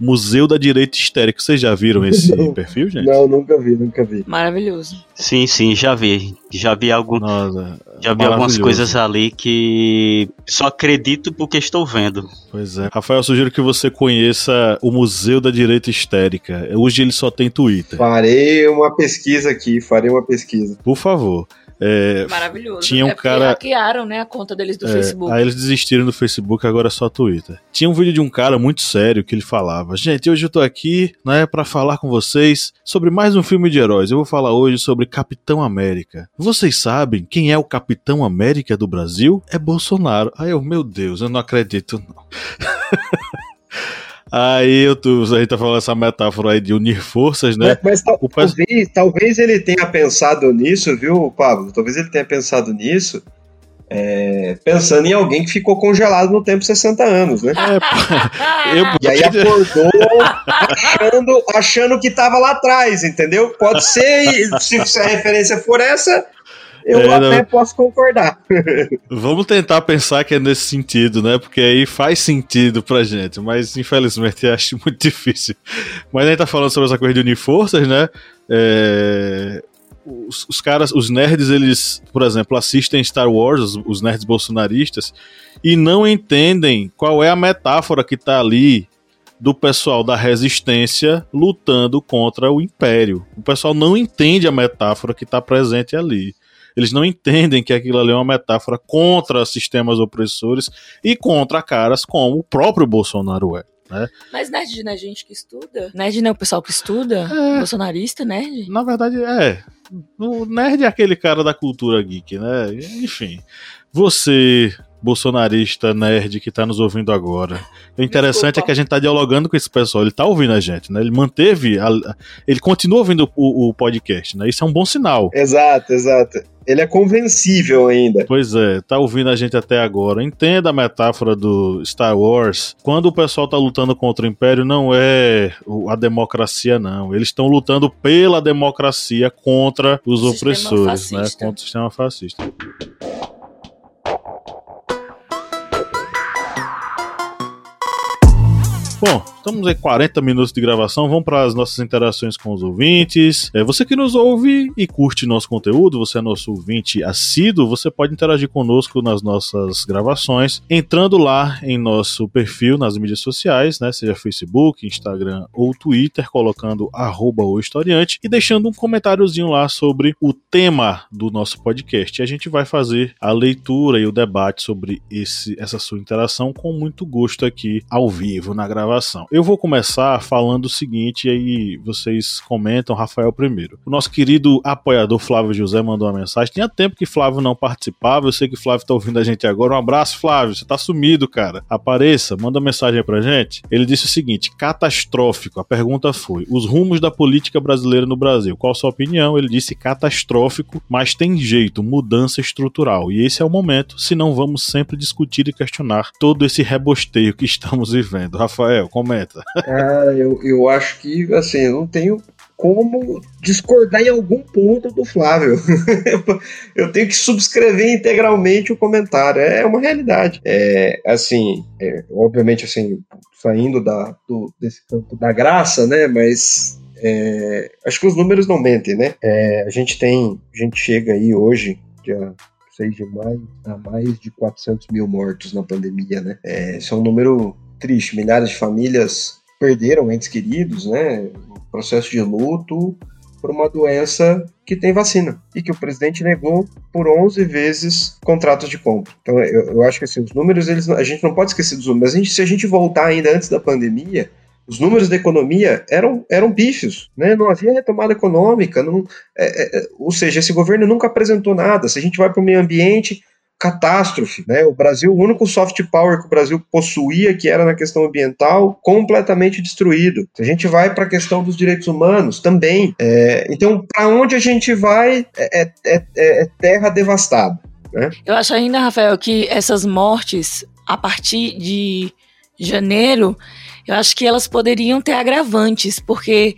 Museu da Direita Histérica. Vocês já viram esse não, perfil, gente? Não, nunca vi, nunca vi. Maravilhoso. Sim, sim, já vi. Já vi algum. Nossa, já vi algumas coisas ali que só acredito porque estou vendo. Pois é. Rafael, eu sugiro que você conheça o Museu da Direita Histérica. Hoje ele só tem Twitter. Farei uma pesquisa aqui, farei uma pesquisa. Por favor. É, Maravilhoso. Tinha um é cara. hackearam, né, a conta deles do é, Facebook. Aí eles desistiram do Facebook, agora é só Twitter. Tinha um vídeo de um cara muito sério que ele falava: Gente, hoje eu tô aqui, né, para falar com vocês sobre mais um filme de heróis. Eu vou falar hoje sobre Capitão América. Vocês sabem quem é o Capitão América do Brasil? É Bolsonaro. Aí eu, meu Deus, eu não acredito, não. Aí eu tô, a gente tá falando essa metáfora aí de unir forças, né? Mas, mas talvez, talvez ele tenha pensado nisso, viu, Pablo? Talvez ele tenha pensado nisso. É, pensando em alguém que ficou congelado no tempo 60 anos, né? É, eu... E aí acordou achando, achando que tava lá atrás, entendeu? Pode ser, se, se a referência for essa, eu é, até não... posso concordar. Vamos tentar pensar que é nesse sentido, né? Porque aí faz sentido pra gente, mas infelizmente acho muito difícil. Mas a gente tá falando sobre essa coisa de unir forças, né? É... Os, os, caras, os nerds, eles, por exemplo, assistem Star Wars, os, os nerds bolsonaristas, e não entendem qual é a metáfora que tá ali do pessoal da resistência lutando contra o império. O pessoal não entende a metáfora que está presente ali. Eles não entendem que aquilo ali é uma metáfora contra sistemas opressores e contra caras como o próprio Bolsonaro é. Né? Mas nerd não é gente que estuda? Nerd não é o pessoal que estuda? É, Bolsonarista, nerd? Na verdade, é. O nerd é aquele cara da cultura geek, né? Enfim. Você, bolsonarista nerd que está nos ouvindo agora. O interessante Desculpa. é que a gente está dialogando com esse pessoal, ele está ouvindo a gente, né? Ele manteve, a, ele continua ouvindo o, o, podcast, né? Isso é um bom sinal. Exato, exato. Ele é convencível ainda. Pois é, tá ouvindo a gente até agora. Entenda a metáfora do Star Wars. Quando o pessoal tá lutando contra o Império, não é a democracia, não. Eles estão lutando pela democracia contra os o opressores, né? Contra o sistema fascista. Bom, estamos em 40 minutos de gravação, vamos para as nossas interações com os ouvintes. É, você que nos ouve e curte nosso conteúdo, você é nosso ouvinte assíduo, você pode interagir conosco nas nossas gravações, entrando lá em nosso perfil nas mídias sociais, né, seja Facebook, Instagram ou Twitter, colocando arroba o historiante e deixando um comentáriozinho lá sobre o tema do nosso podcast. E a gente vai fazer a leitura e o debate sobre esse, essa sua interação com muito gosto aqui ao vivo na gravação gravação. Eu vou começar falando o seguinte, e aí vocês comentam, Rafael primeiro. O nosso querido apoiador Flávio José mandou uma mensagem. Tinha tempo que Flávio não participava, eu sei que Flávio tá ouvindo a gente agora. Um abraço, Flávio, você tá sumido, cara. Apareça, manda uma mensagem aí pra gente. Ele disse o seguinte: catastrófico. A pergunta foi: os rumos da política brasileira no Brasil. Qual a sua opinião? Ele disse catastrófico, mas tem jeito, mudança estrutural. E esse é o momento, se não vamos sempre discutir e questionar todo esse rebosteio que estamos vivendo. Rafael, comenta. Ah, eu, eu acho que, assim, eu não tenho como discordar em algum ponto do Flávio. eu tenho que subscrever integralmente o comentário. É uma realidade. É assim, é, obviamente, assim, saindo da, do, desse campo da graça, né? Mas é, acho que os números não mentem, né? É, a gente tem, a gente chega aí hoje, dia 6 de maio, a mais de 400 mil mortos na pandemia, né? É, esse é um número triste. Milhares de famílias perderam entes queridos, né? Processo de luto por uma doença que tem vacina e que o presidente negou por 11 vezes contratos de compra. Então eu, eu acho que assim, os números eles a gente não pode esquecer dos números. A gente, se a gente voltar ainda antes da pandemia, os números da economia eram, eram bífios, né? não havia retomada econômica, não, é, é, ou seja, esse governo nunca apresentou nada. Se a gente vai para o meio ambiente, catástrofe, né? O Brasil, o único soft power que o Brasil possuía, que era na questão ambiental, completamente destruído. A gente vai para a questão dos direitos humanos, também. É, então, para onde a gente vai é, é, é, é terra devastada. Né? Eu acho ainda, Rafael, que essas mortes, a partir de janeiro, eu acho que elas poderiam ter agravantes, porque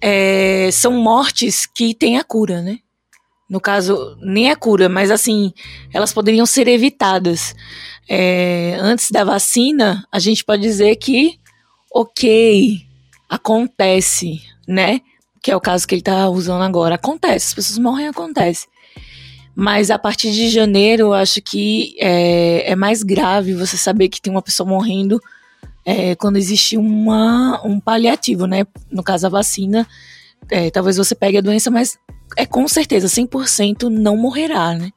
é, são mortes que têm a cura, né? No caso, nem a cura, mas assim, elas poderiam ser evitadas. É, antes da vacina, a gente pode dizer que, ok, acontece, né? Que é o caso que ele está usando agora. Acontece, as pessoas morrem, acontece. Mas a partir de janeiro, eu acho que é, é mais grave você saber que tem uma pessoa morrendo é, quando existe uma, um paliativo, né? No caso, a vacina. É, talvez você pegue a doença, mas é com certeza 100% não morrerá, né?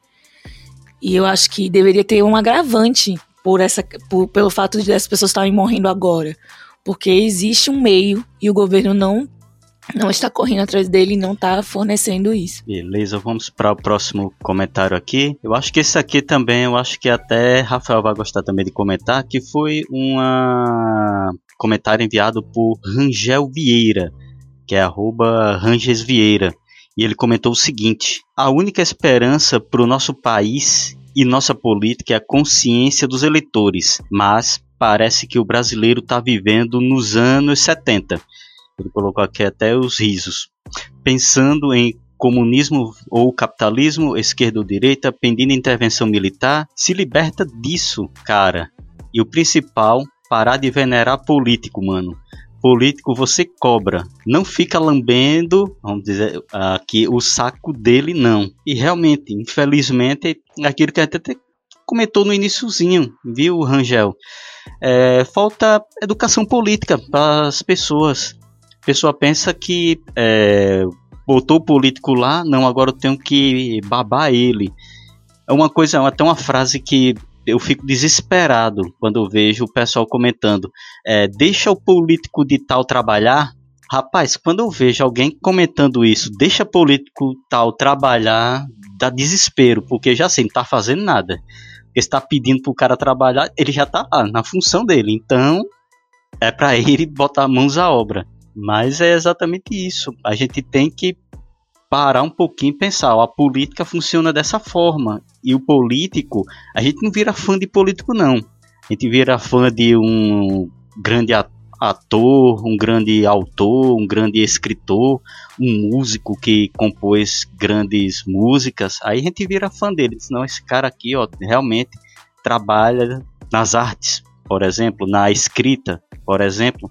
E eu acho que deveria ter um agravante por essa, por, pelo fato de as pessoas estarem morrendo agora. Porque existe um meio e o governo não não está correndo atrás dele e não está fornecendo isso. Beleza, vamos para o próximo comentário aqui. Eu acho que esse aqui também, eu acho que até Rafael vai gostar também de comentar, que foi um comentário enviado por Rangel Vieira, que é arroba Ranges Vieira. E ele comentou o seguinte: a única esperança para o nosso país e nossa política é a consciência dos eleitores, mas parece que o brasileiro está vivendo nos anos 70 ele colocou aqui até os risos. Pensando em comunismo ou capitalismo, esquerda ou direita, pedindo intervenção militar, se liberta disso, cara. E o principal, parar de venerar político, mano. Político você cobra, não fica lambendo, vamos dizer aqui, o saco dele, não. E realmente, infelizmente, aquilo que até comentou no iníciozinho, viu, Rangel? É, falta educação política para as pessoas pessoa pensa que é, botou o político lá, não, agora eu tenho que babar ele. É uma coisa, até uma frase que eu fico desesperado quando eu vejo o pessoal comentando: é, deixa o político de tal trabalhar. Rapaz, quando eu vejo alguém comentando isso, deixa político tal trabalhar, dá desespero, porque já sei, não tá fazendo nada. Está pedindo pro cara trabalhar, ele já tá lá, na função dele. Então, é para ele botar mãos à obra. Mas é exatamente isso. A gente tem que parar um pouquinho e pensar, ó, a política funciona dessa forma. E o político, a gente não vira fã de político, não. A gente vira fã de um grande ator, um grande autor, um grande escritor, um músico que compôs grandes músicas. Aí a gente vira fã dele. Senão esse cara aqui, ó, realmente trabalha nas artes, por exemplo, na escrita, por exemplo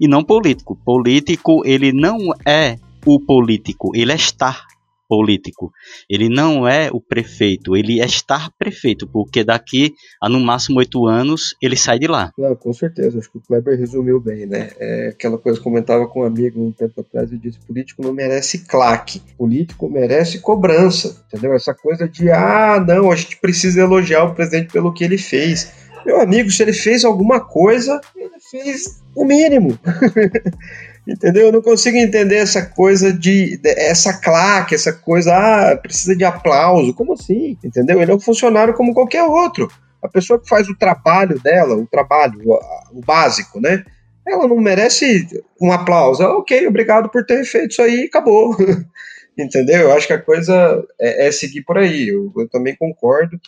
e não político. Político, ele não é o político, ele é estar político. Ele não é o prefeito, ele é estar prefeito, porque daqui a no máximo oito anos ele sai de lá. Não, com certeza, acho que o Kleber resumiu bem, né? É aquela coisa que comentava com um amigo um tempo atrás, eu disse: político não merece claque, político merece cobrança, entendeu? Essa coisa de, ah, não, a gente precisa elogiar o presidente pelo que ele fez. Meu amigo, se ele fez alguma coisa, ele fez o mínimo. Entendeu? Eu não consigo entender essa coisa de, essa claque, essa coisa, ah, precisa de aplauso. Como assim? Entendeu? Ele é um funcionário como qualquer outro. A pessoa que faz o trabalho dela, o trabalho, o, o básico, né? Ela não merece um aplauso. Ah, ok, obrigado por ter feito isso aí, acabou. Entendeu? Eu acho que a coisa é, é seguir por aí. Eu, eu também concordo.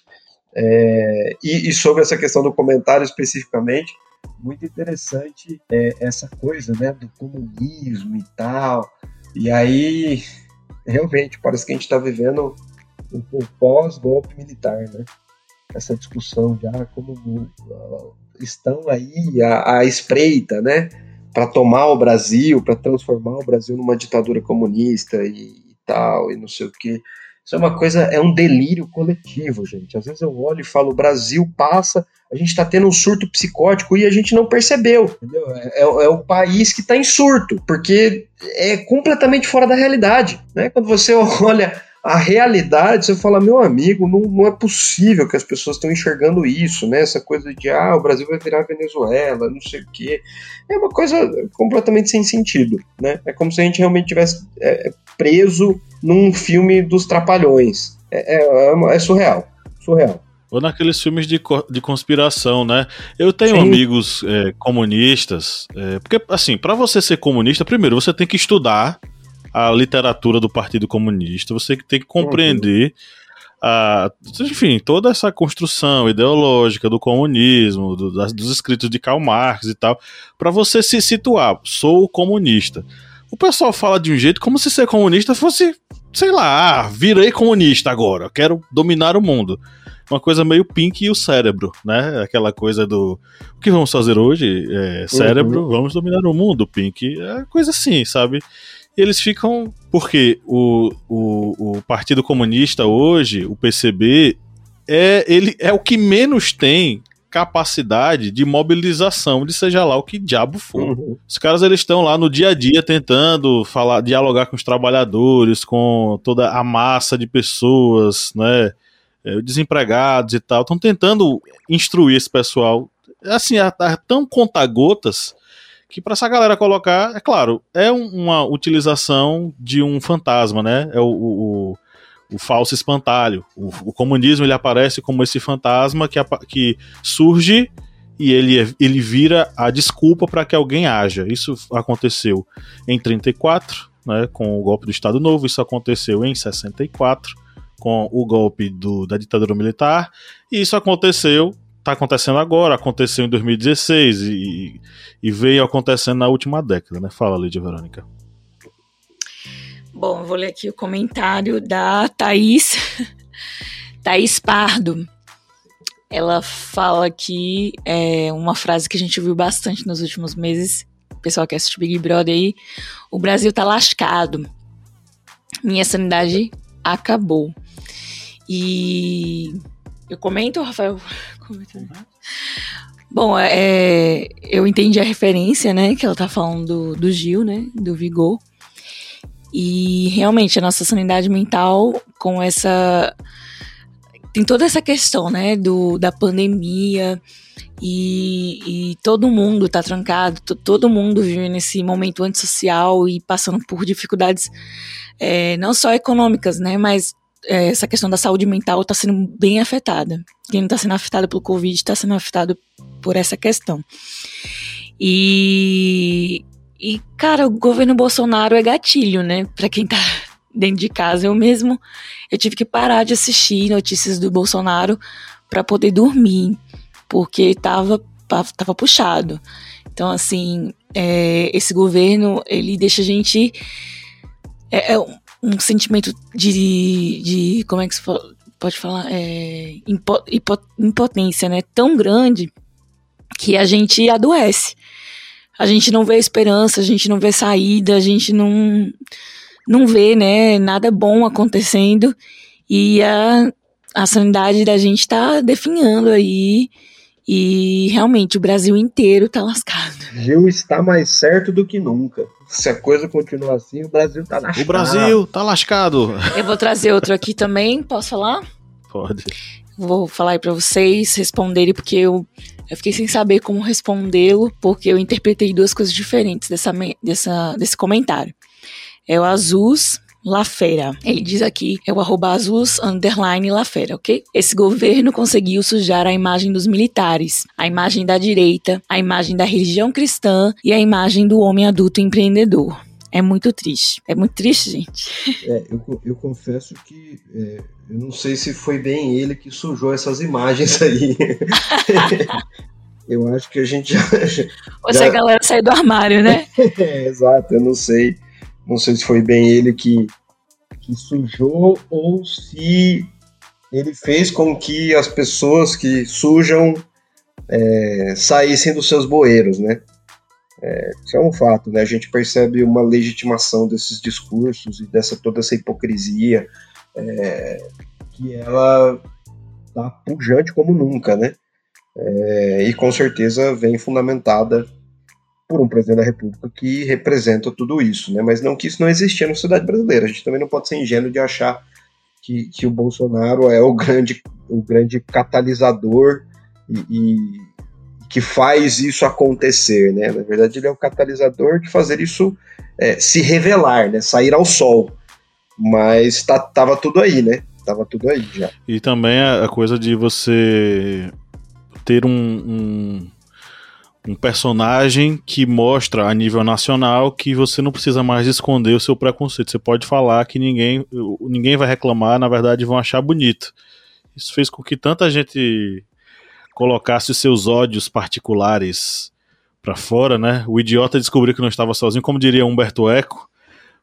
É, e, e sobre essa questão do comentário especificamente, muito interessante é, essa coisa, né, do comunismo e tal. E aí, realmente, parece que a gente está vivendo um, um pós-golpe militar, né? Essa discussão de como uh, estão aí a, a espreita, né? Para tomar o Brasil, para transformar o Brasil numa ditadura comunista e, e tal, e não sei o quê. Isso é uma coisa, é um delírio coletivo, gente. Às vezes eu olho e falo, o Brasil passa, a gente está tendo um surto psicótico e a gente não percebeu? É, é, é o país que está em surto, porque é completamente fora da realidade, né? Quando você olha a realidade, você fala, meu amigo, não, não é possível que as pessoas estão enxergando isso, né? Essa coisa de, ah, o Brasil vai virar Venezuela, não sei o quê. É uma coisa completamente sem sentido, né? É como se a gente realmente tivesse é, preso num filme dos Trapalhões. É, é, é, é surreal, surreal. Ou naqueles filmes de, de conspiração, né? Eu tenho Sim. amigos é, comunistas, é, porque, assim, para você ser comunista, primeiro você tem que estudar a literatura do Partido Comunista, você tem que compreender. A, enfim, toda essa construção ideológica do comunismo, do, das, dos escritos de Karl Marx e tal, para você se situar, sou comunista. O pessoal fala de um jeito como se ser comunista fosse, sei lá, ah, virei comunista agora, quero dominar o mundo uma coisa meio Pink e o cérebro, né? Aquela coisa do o que vamos fazer hoje? É, cérebro, uhum. vamos dominar o mundo, Pink. É coisa assim, sabe? E eles ficam. Porque o, o, o Partido Comunista hoje, o PCB, é, ele é o que menos tem capacidade de mobilização de seja lá o que diabo for. Uhum. Os caras eles estão lá no dia a dia tentando falar, dialogar com os trabalhadores, com toda a massa de pessoas, né? é, desempregados e tal, estão tentando instruir esse pessoal. Assim, a, a tão conta-gotas que para essa galera colocar, é claro, é um, uma utilização de um fantasma, né? É o, o, o falso espantalho. O, o, comunismo ele aparece como esse fantasma que, que surge e ele, ele vira a desculpa para que alguém haja. Isso aconteceu em 34, né, com o golpe do Estado Novo, isso aconteceu em 64 com o golpe do, da ditadura militar, e isso aconteceu, está acontecendo agora, aconteceu em 2016 e, e veio acontecendo na última década, né? Fala, Lídia Verônica. Bom, vou ler aqui o comentário da Thaís, Thaís Pardo. Ela fala aqui é, uma frase que a gente ouviu bastante nos últimos meses. O pessoal que assiste Big Brother aí. O Brasil tá lascado. Minha sanidade acabou. E eu comento, Rafael? Bom, é, eu entendi a referência, né? Que ela tá falando do, do Gil, né? Do Vigor. E realmente a nossa sanidade mental com essa. Tem toda essa questão, né? Do, da pandemia. E, e todo mundo tá trancado, todo mundo vive nesse momento antissocial e passando por dificuldades é, não só econômicas, né? Mas essa questão da saúde mental está sendo bem afetada. Quem não está sendo afetado pelo Covid está sendo afetado por essa questão. E, e, cara, o governo Bolsonaro é gatilho, né? Para quem tá dentro de casa. Eu mesmo, eu tive que parar de assistir notícias do Bolsonaro para poder dormir, porque tava, tava puxado. Então, assim, é, esse governo, ele deixa a gente... É, é, um sentimento de, de como é que se pode falar? É, impo, impotência, né? Tão grande que a gente adoece. A gente não vê esperança, a gente não vê saída, a gente não, não vê, né, nada bom acontecendo e a, a sanidade da gente tá definhando aí e realmente o Brasil inteiro tá lascado. Gil está mais certo do que nunca. Se a coisa continuar assim, o Brasil tá lascado. O Brasil tá lascado. Eu vou trazer outro aqui também, posso falar? Pode. Vou falar aí pra vocês responderem, porque eu, eu fiquei sem saber como respondê-lo, porque eu interpretei duas coisas diferentes dessa, dessa, desse comentário. É o Azus Lafera. Ele diz aqui, é o arroba azus underline Lafera, ok? Esse governo conseguiu sujar a imagem dos militares, a imagem da direita, a imagem da religião cristã e a imagem do homem adulto empreendedor. É muito triste. É muito triste, gente. É, eu, eu confesso que é, eu não sei se foi bem ele que sujou essas imagens aí. eu acho que a gente já. Ou se a galera saiu do armário, né? é, exato, eu não sei. Não sei se foi bem ele que, que sujou ou se ele fez com que as pessoas que sujam é, saíssem dos seus bueiros, né? É, isso é um fato, né? A gente percebe uma legitimação desses discursos e dessa toda essa hipocrisia é, que ela tá pujante como nunca, né? É, e com certeza vem fundamentada por um presidente da República que representa tudo isso, né? Mas não que isso não existia na sociedade brasileira. A gente também não pode ser ingênuo de achar que, que o Bolsonaro é o grande, o grande catalisador e, e que faz isso acontecer, né? Na verdade, ele é o catalisador de fazer isso é, se revelar, né? Sair ao sol. Mas tá, tava tudo aí, né? estava tudo aí já. E também a coisa de você ter um, um, um, personagem que mostra a nível nacional que você não precisa mais esconder o seu preconceito. Você pode falar que ninguém, ninguém vai reclamar, na verdade vão achar bonito. Isso fez com que tanta gente colocasse seus ódios particulares para fora, né? O idiota descobriu que não estava sozinho, como diria Humberto Eco.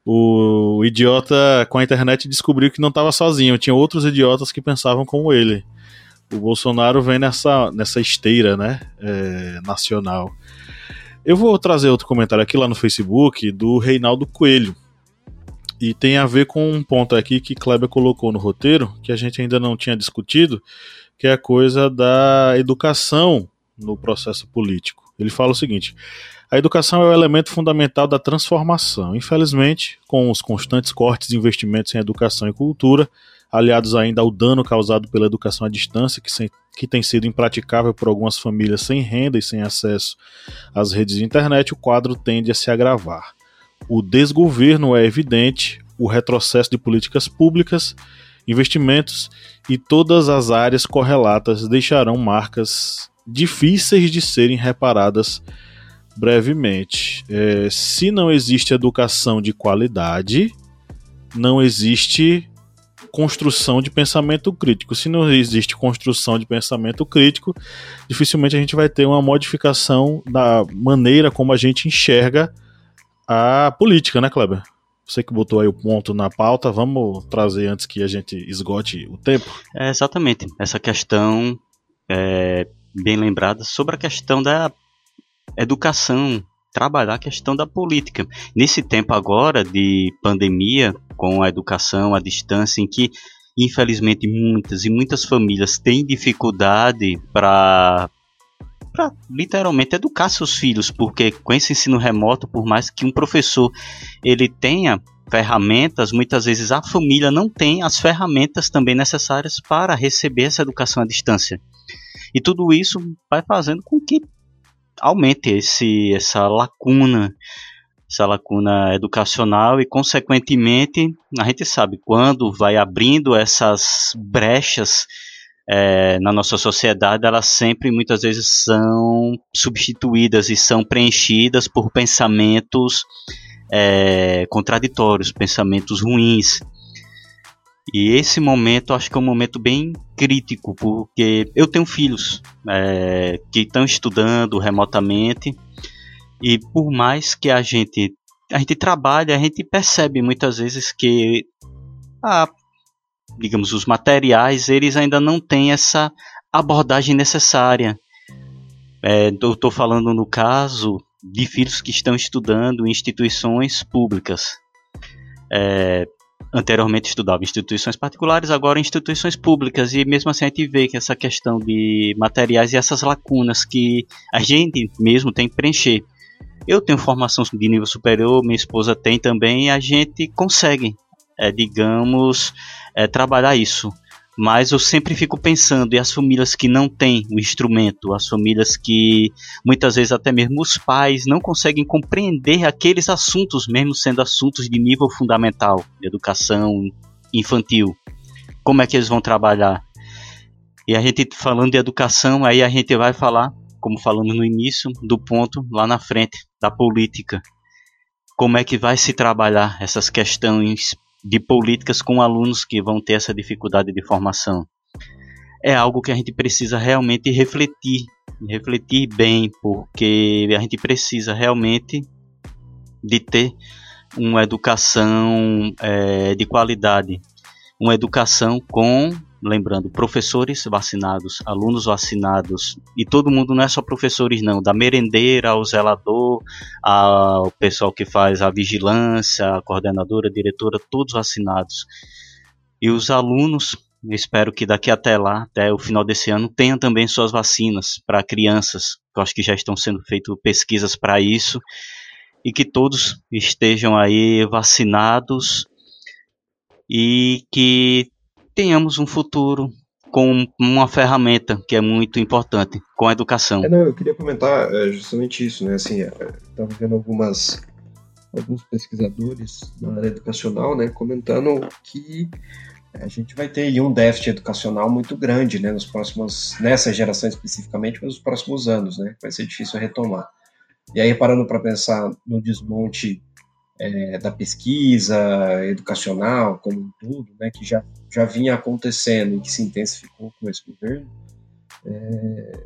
O idiota com a internet descobriu que não estava sozinho, tinha outros idiotas que pensavam como ele. O Bolsonaro vem nessa, nessa esteira, né? É, nacional. Eu vou trazer outro comentário aqui lá no Facebook do Reinaldo Coelho. E tem a ver com um ponto aqui que Kleber colocou no roteiro, que a gente ainda não tinha discutido, que é a coisa da educação no processo político. Ele fala o seguinte: a educação é o elemento fundamental da transformação. Infelizmente, com os constantes cortes de investimentos em educação e cultura, aliados ainda ao dano causado pela educação à distância, que, sem, que tem sido impraticável por algumas famílias sem renda e sem acesso às redes de internet, o quadro tende a se agravar. O desgoverno é evidente, o retrocesso de políticas públicas, investimentos e todas as áreas correlatas deixarão marcas difíceis de serem reparadas brevemente. É, se não existe educação de qualidade, não existe construção de pensamento crítico. Se não existe construção de pensamento crítico, dificilmente a gente vai ter uma modificação da maneira como a gente enxerga a política, né, Kleber? Você que botou aí o ponto na pauta, vamos trazer antes que a gente esgote o tempo? É, exatamente. Essa questão é, bem lembrada sobre a questão da educação, trabalhar a questão da política. Nesse tempo agora de pandemia, com a educação à distância, em que infelizmente muitas e muitas famílias têm dificuldade para literalmente educar seus filhos, porque com esse ensino remoto, por mais que um professor ele tenha ferramentas, muitas vezes a família não tem as ferramentas também necessárias para receber essa educação à distância. E tudo isso vai fazendo com que aumente esse, essa lacuna, essa lacuna educacional e, consequentemente, a gente sabe quando vai abrindo essas brechas é, na nossa sociedade, elas sempre muitas vezes são substituídas e são preenchidas por pensamentos é, contraditórios, pensamentos ruins. E esse momento acho que é um momento bem crítico, porque eu tenho filhos é, que estão estudando remotamente e por mais que a gente a gente trabalhe, a gente percebe muitas vezes que a, digamos os materiais eles ainda não têm essa abordagem necessária. É, eu estou falando no caso de filhos que estão estudando em instituições públicas. É, anteriormente estudava instituições particulares, agora instituições públicas, e mesmo assim a gente vê que essa questão de materiais e essas lacunas que a gente mesmo tem que preencher. Eu tenho formação de nível superior, minha esposa tem também, e a gente consegue, é, digamos, é, trabalhar isso. Mas eu sempre fico pensando, e as famílias que não têm o instrumento, as famílias que muitas vezes até mesmo os pais não conseguem compreender aqueles assuntos, mesmo sendo assuntos de nível fundamental, de educação infantil. Como é que eles vão trabalhar? E a gente falando de educação, aí a gente vai falar, como falamos no início, do ponto lá na frente, da política. Como é que vai se trabalhar essas questões de políticas com alunos que vão ter essa dificuldade de formação. É algo que a gente precisa realmente refletir, refletir bem, porque a gente precisa realmente de ter uma educação é, de qualidade, uma educação com lembrando, professores vacinados, alunos vacinados, e todo mundo não é só professores não, da merendeira ao zelador, ao pessoal que faz a vigilância, a coordenadora, a diretora, todos vacinados. E os alunos, espero que daqui até lá, até o final desse ano, tenham também suas vacinas para crianças, eu acho que já estão sendo feitas pesquisas para isso, e que todos estejam aí vacinados e que tenhamos um futuro com uma ferramenta que é muito importante, com a educação. É, não, eu queria comentar é, justamente isso, né? Assim, estava é, vendo algumas alguns pesquisadores na área educacional, né, comentando que a gente vai ter um déficit educacional muito grande, né, nos próximos, nessa geração especificamente, mas nos próximos anos, né, vai ser difícil retomar. E aí, parando para pensar no desmonte é, da pesquisa educacional como um todo, né, que já, já vinha acontecendo e que se intensificou com esse governo, é,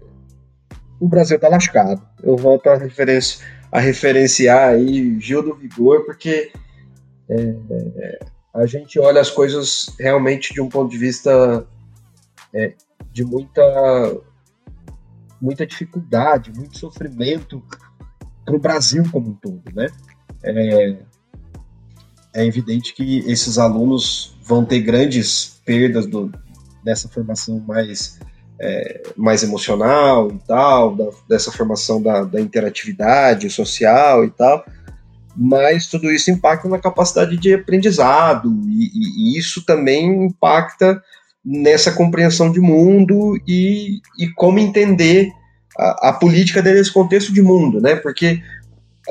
o Brasil está lascado. Eu volto a, referência, a referenciar aí Gil do Vigor, porque é, a gente olha as coisas realmente de um ponto de vista é, de muita muita dificuldade, muito sofrimento para o Brasil como um todo, né? É, é, evidente que esses alunos vão ter grandes perdas do, dessa formação mais é, mais emocional e tal, da, dessa formação da, da interatividade social e tal, mas tudo isso impacta na capacidade de aprendizado e, e, isso também impacta nessa compreensão de mundo e, e como entender a, a, política nesse contexto de mundo, né? Porque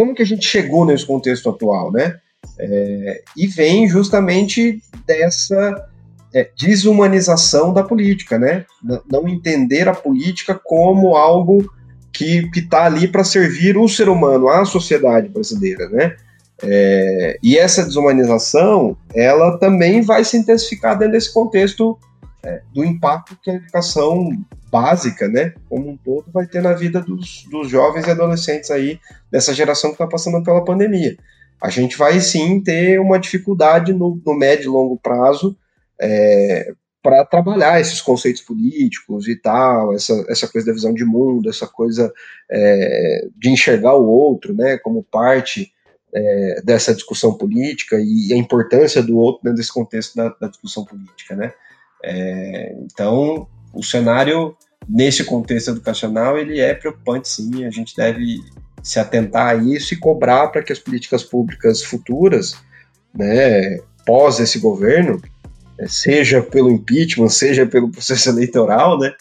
como que a gente chegou nesse contexto atual, né? É, e vem justamente dessa é, desumanização da política, né? Não entender a política como algo que está ali para servir o ser humano, a sociedade brasileira, né? É, e essa desumanização, ela também vai se intensificar dentro desse contexto é, do impacto que a educação básica, né, como um todo, vai ter na vida dos, dos jovens e adolescentes aí dessa geração que está passando pela pandemia. A gente vai sim ter uma dificuldade no, no médio e longo prazo é, para trabalhar esses conceitos políticos e tal, essa, essa coisa da visão de mundo, essa coisa é, de enxergar o outro, né, como parte é, dessa discussão política e a importância do outro dentro desse contexto da, da discussão política, né. É, então, o cenário nesse contexto educacional ele é preocupante, sim. A gente deve se atentar a isso e cobrar para que as políticas públicas futuras, né, pós esse governo, é, seja pelo impeachment, seja pelo processo eleitoral, né,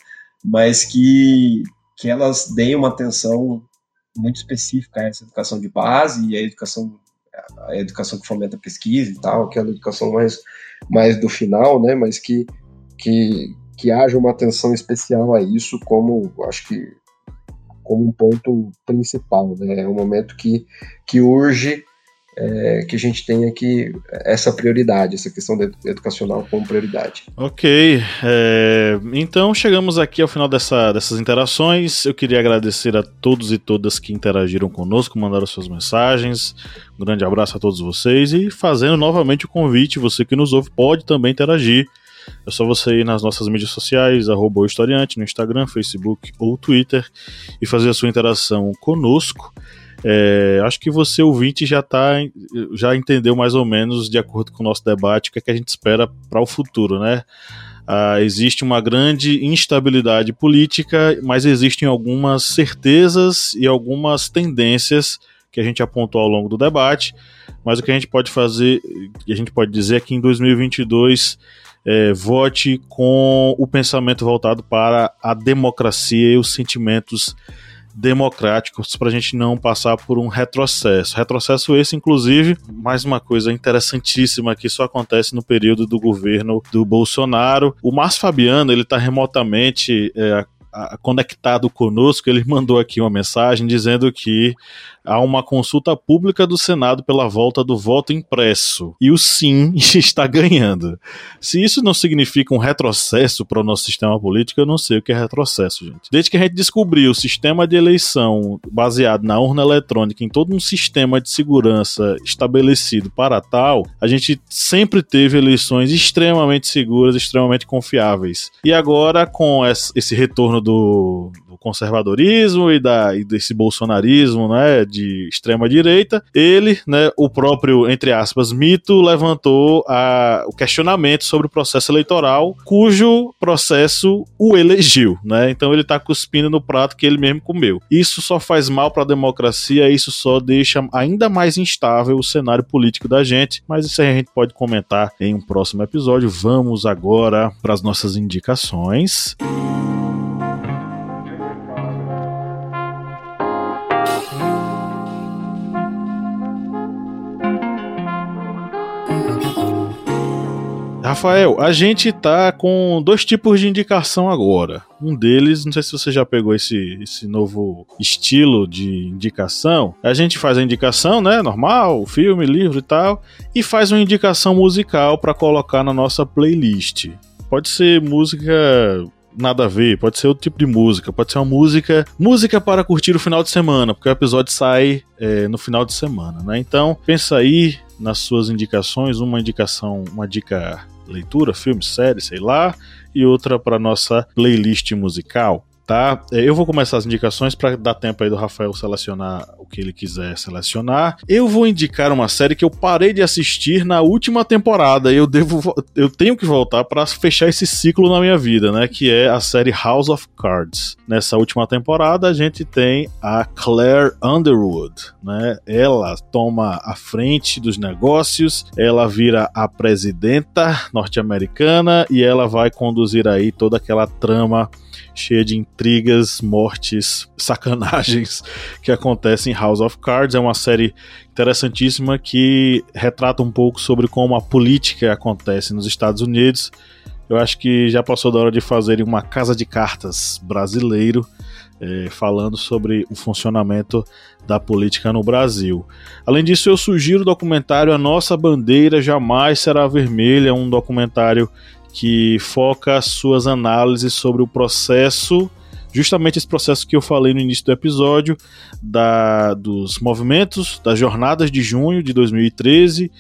mas que, que elas deem uma atenção muito específica a essa educação de base e a educação a educação que fomenta pesquisa e tal, aquela educação mais, mais do final, né, mas que, que, que haja uma atenção especial a isso como, acho que, como um ponto principal, né, é um momento que, que urge é, que a gente tenha aqui essa prioridade, essa questão educacional como prioridade. Ok, é, então chegamos aqui ao final dessa, dessas interações. Eu queria agradecer a todos e todas que interagiram conosco, mandaram suas mensagens. Um grande abraço a todos vocês e fazendo novamente o convite, você que nos ouve pode também interagir. É só você ir nas nossas mídias sociais, arroba historiante, no Instagram, Facebook ou Twitter, e fazer a sua interação conosco. É, acho que você, ouvinte, já, tá, já entendeu mais ou menos, de acordo com o nosso debate, o que, é que a gente espera para o futuro, né? Ah, existe uma grande instabilidade política, mas existem algumas certezas e algumas tendências que a gente apontou ao longo do debate. Mas o que a gente pode fazer, a gente pode dizer é que em 2022 é, vote com o pensamento voltado para a democracia e os sentimentos democráticos para a gente não passar por um retrocesso. Retrocesso esse, inclusive, mais uma coisa interessantíssima que só acontece no período do governo do Bolsonaro. O Márcio Fabiano, ele está remotamente é, conectado conosco, ele mandou aqui uma mensagem dizendo que há uma consulta pública do Senado pela volta do voto impresso. E o sim está ganhando. Se isso não significa um retrocesso para o nosso sistema político, eu não sei o que é retrocesso, gente. Desde que a gente descobriu o sistema de eleição baseado na urna eletrônica em todo um sistema de segurança estabelecido para tal, a gente sempre teve eleições extremamente seguras, extremamente confiáveis. E agora, com esse retorno do, do conservadorismo e, da, e desse bolsonarismo, né, de extrema direita, ele, né, o próprio, entre aspas, mito, levantou a, o questionamento sobre o processo eleitoral, cujo processo o elegeu, né? Então ele está cuspindo no prato que ele mesmo comeu. Isso só faz mal para a democracia, isso só deixa ainda mais instável o cenário político da gente, mas isso aí a gente pode comentar em um próximo episódio. Vamos agora para as nossas indicações. Música Rafael, a gente tá com dois tipos de indicação agora. Um deles, não sei se você já pegou esse, esse novo estilo de indicação. A gente faz a indicação, né? Normal, filme, livro e tal. E faz uma indicação musical para colocar na nossa playlist. Pode ser música nada a ver, pode ser outro tipo de música, pode ser uma música, música para curtir o final de semana, porque o episódio sai é, no final de semana, né? Então, pensa aí nas suas indicações, uma indicação, uma dica leitura, filme, série, sei lá, e outra para nossa playlist musical tá? É, eu vou começar as indicações para dar tempo aí do Rafael selecionar o que ele quiser selecionar. Eu vou indicar uma série que eu parei de assistir na última temporada. Eu devo, eu tenho que voltar para fechar esse ciclo na minha vida, né? Que é a série House of Cards. Nessa última temporada a gente tem a Claire Underwood, né? Ela toma a frente dos negócios, ela vira a presidenta norte-americana e ela vai conduzir aí toda aquela trama cheia de intrigas, mortes, sacanagens que acontecem em House of Cards. É uma série interessantíssima que retrata um pouco sobre como a política acontece nos Estados Unidos. Eu acho que já passou da hora de fazer uma casa de cartas brasileiro. É, falando sobre o funcionamento da política no Brasil. Além disso, eu sugiro o documentário A Nossa Bandeira Jamais Será Vermelha, um documentário que foca suas análises sobre o processo, justamente esse processo que eu falei no início do episódio, da, dos movimentos, das jornadas de junho de 2013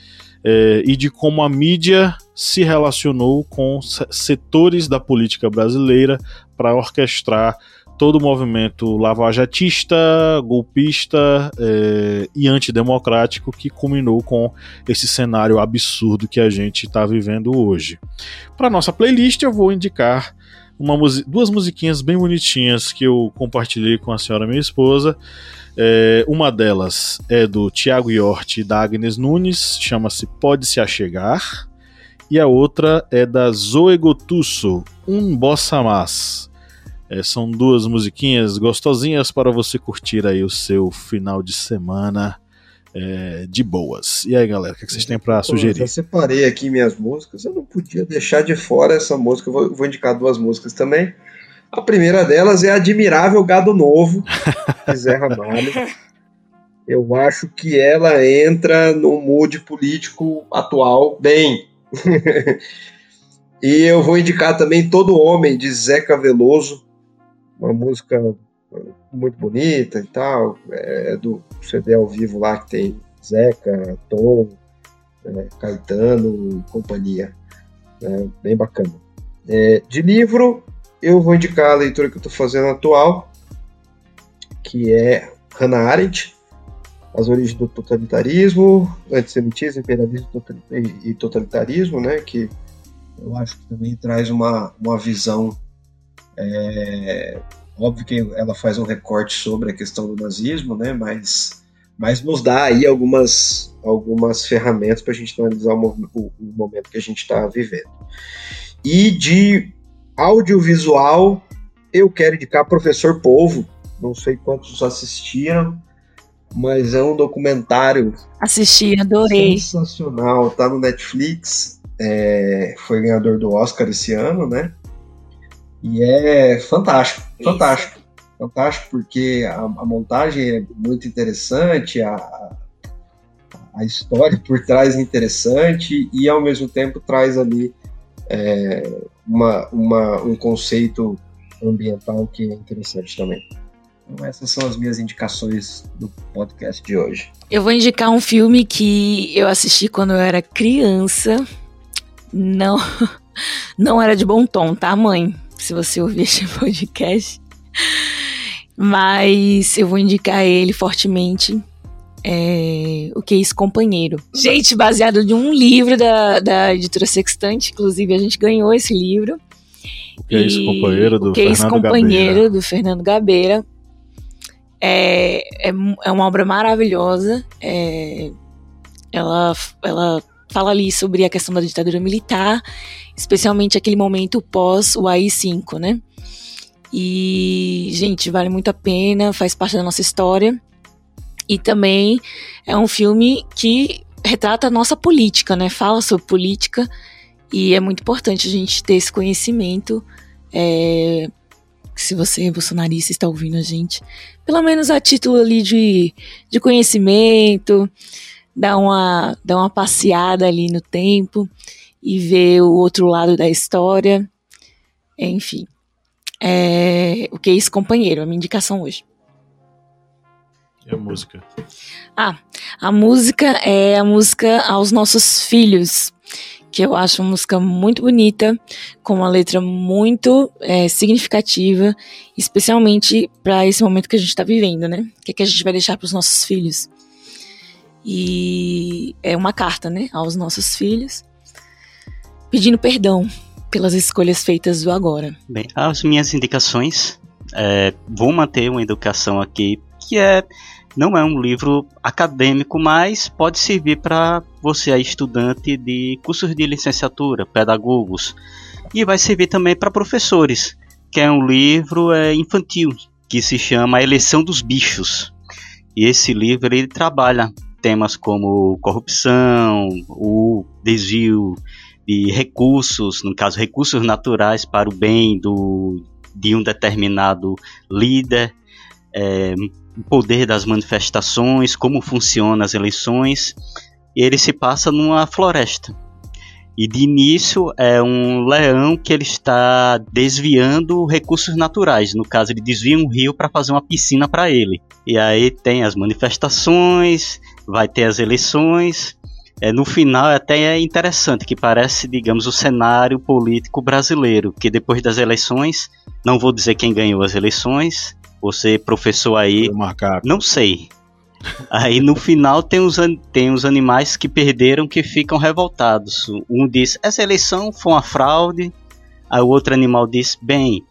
é, e de como a mídia se relacionou com setores da política brasileira para orquestrar todo o movimento lavajatista, golpista é, e antidemocrático que culminou com esse cenário absurdo que a gente está vivendo hoje. Para nossa playlist, eu vou indicar uma, duas musiquinhas bem bonitinhas que eu compartilhei com a senhora minha esposa. É, uma delas é do Tiago Yorti e da Agnes Nunes, chama-se Pode Se Achegar. E a outra é da Zoe Gotusso, Um Bossa Mas. É, são duas musiquinhas gostosinhas para você curtir aí o seu final de semana é, de boas. E aí, galera, o que, é que vocês têm para sugerir? Eu separei aqui minhas músicas, eu não podia deixar de fora essa música, eu vou, vou indicar duas músicas também. A primeira delas é Admirável Gado Novo, de Zé Ramalho. Eu acho que ela entra no mood político atual bem. e eu vou indicar também Todo Homem, de Zeca Veloso uma música muito bonita e tal, é do CD ao vivo lá que tem Zeca, Tom, é, Caetano e companhia, é, bem bacana. É, de livro, eu vou indicar a leitura que eu estou fazendo atual, que é Hannah Arendt, As Origens do Totalitarismo, Antissemitismo, Imperialismo e Totalitarismo, né, que eu acho que também traz uma, uma visão é, óbvio que ela faz um recorte sobre a questão do nazismo, né? Mas, mas nos dá aí algumas, algumas ferramentas para a gente analisar o, o, o momento que a gente está vivendo. E de audiovisual, eu quero indicar Professor Polvo. Não sei quantos assistiram, mas é um documentário. Assisti, adorei. Sensacional, tá no Netflix. É, foi ganhador do Oscar esse ano, né? E é fantástico, Isso. fantástico. Fantástico porque a, a, montagem é muito interessante, a, a história por trás é interessante e ao mesmo tempo traz ali é, uma, uma, um conceito ambiental que é interessante também. Então essas são as minhas indicações do podcast de hoje. Eu vou indicar um filme que eu assisti quando eu era criança. Não, não era de bom tom, tá, mãe? Se você ouvir este podcast. Mas eu vou indicar ele fortemente. É, o que é isso, companheiro. Gente, baseado de um livro da, da editora Sextante, inclusive a gente ganhou esse livro. O que é isso, companheiro do o que é isso, Fernando companheiro Gabeira. do Fernando Gabeira. É, é, é uma obra maravilhosa. É, ela, ela fala ali sobre a questão da ditadura militar, especialmente aquele momento pós o AI-5, né? E, gente, vale muito a pena, faz parte da nossa história. E também é um filme que retrata a nossa política, né? Fala sobre política E é muito importante a gente ter esse conhecimento. É, se você é bolsonarista está ouvindo a gente, pelo menos a título ali de, de conhecimento, dar uma, dar uma passeada ali no tempo e ver o outro lado da história. Enfim. É, o que é isso, companheiro? A minha indicação hoje. E a música? Ah, a música é a música aos nossos filhos, que eu acho uma música muito bonita, com uma letra muito é, significativa, especialmente para esse momento que a gente está vivendo, né? O que, é que a gente vai deixar para os nossos filhos? E é uma carta, né, aos nossos filhos, pedindo perdão pelas escolhas feitas do agora. Bem, as minhas indicações, é, vou manter uma educação aqui que é não é um livro acadêmico, mas pode servir para você estudante de cursos de licenciatura, pedagogos, e vai servir também para professores, que é um livro é, infantil que se chama A Eleição dos Bichos. E esse livro ele trabalha temas como corrupção, o desvio de recursos, no caso recursos naturais para o bem do, de um determinado líder, é, o poder das manifestações, como funcionam as eleições. Ele se passa numa floresta. E de início é um leão que ele está desviando recursos naturais. No caso, ele desvia um rio para fazer uma piscina para ele. E aí tem as manifestações, vai ter as eleições. É, no final é até interessante, que parece, digamos, o cenário político brasileiro, que depois das eleições, não vou dizer quem ganhou as eleições, você, professor aí, não sei. Aí no final tem os, tem os animais que perderam que ficam revoltados. Um diz, essa eleição foi uma fraude. Aí o outro animal diz, bem,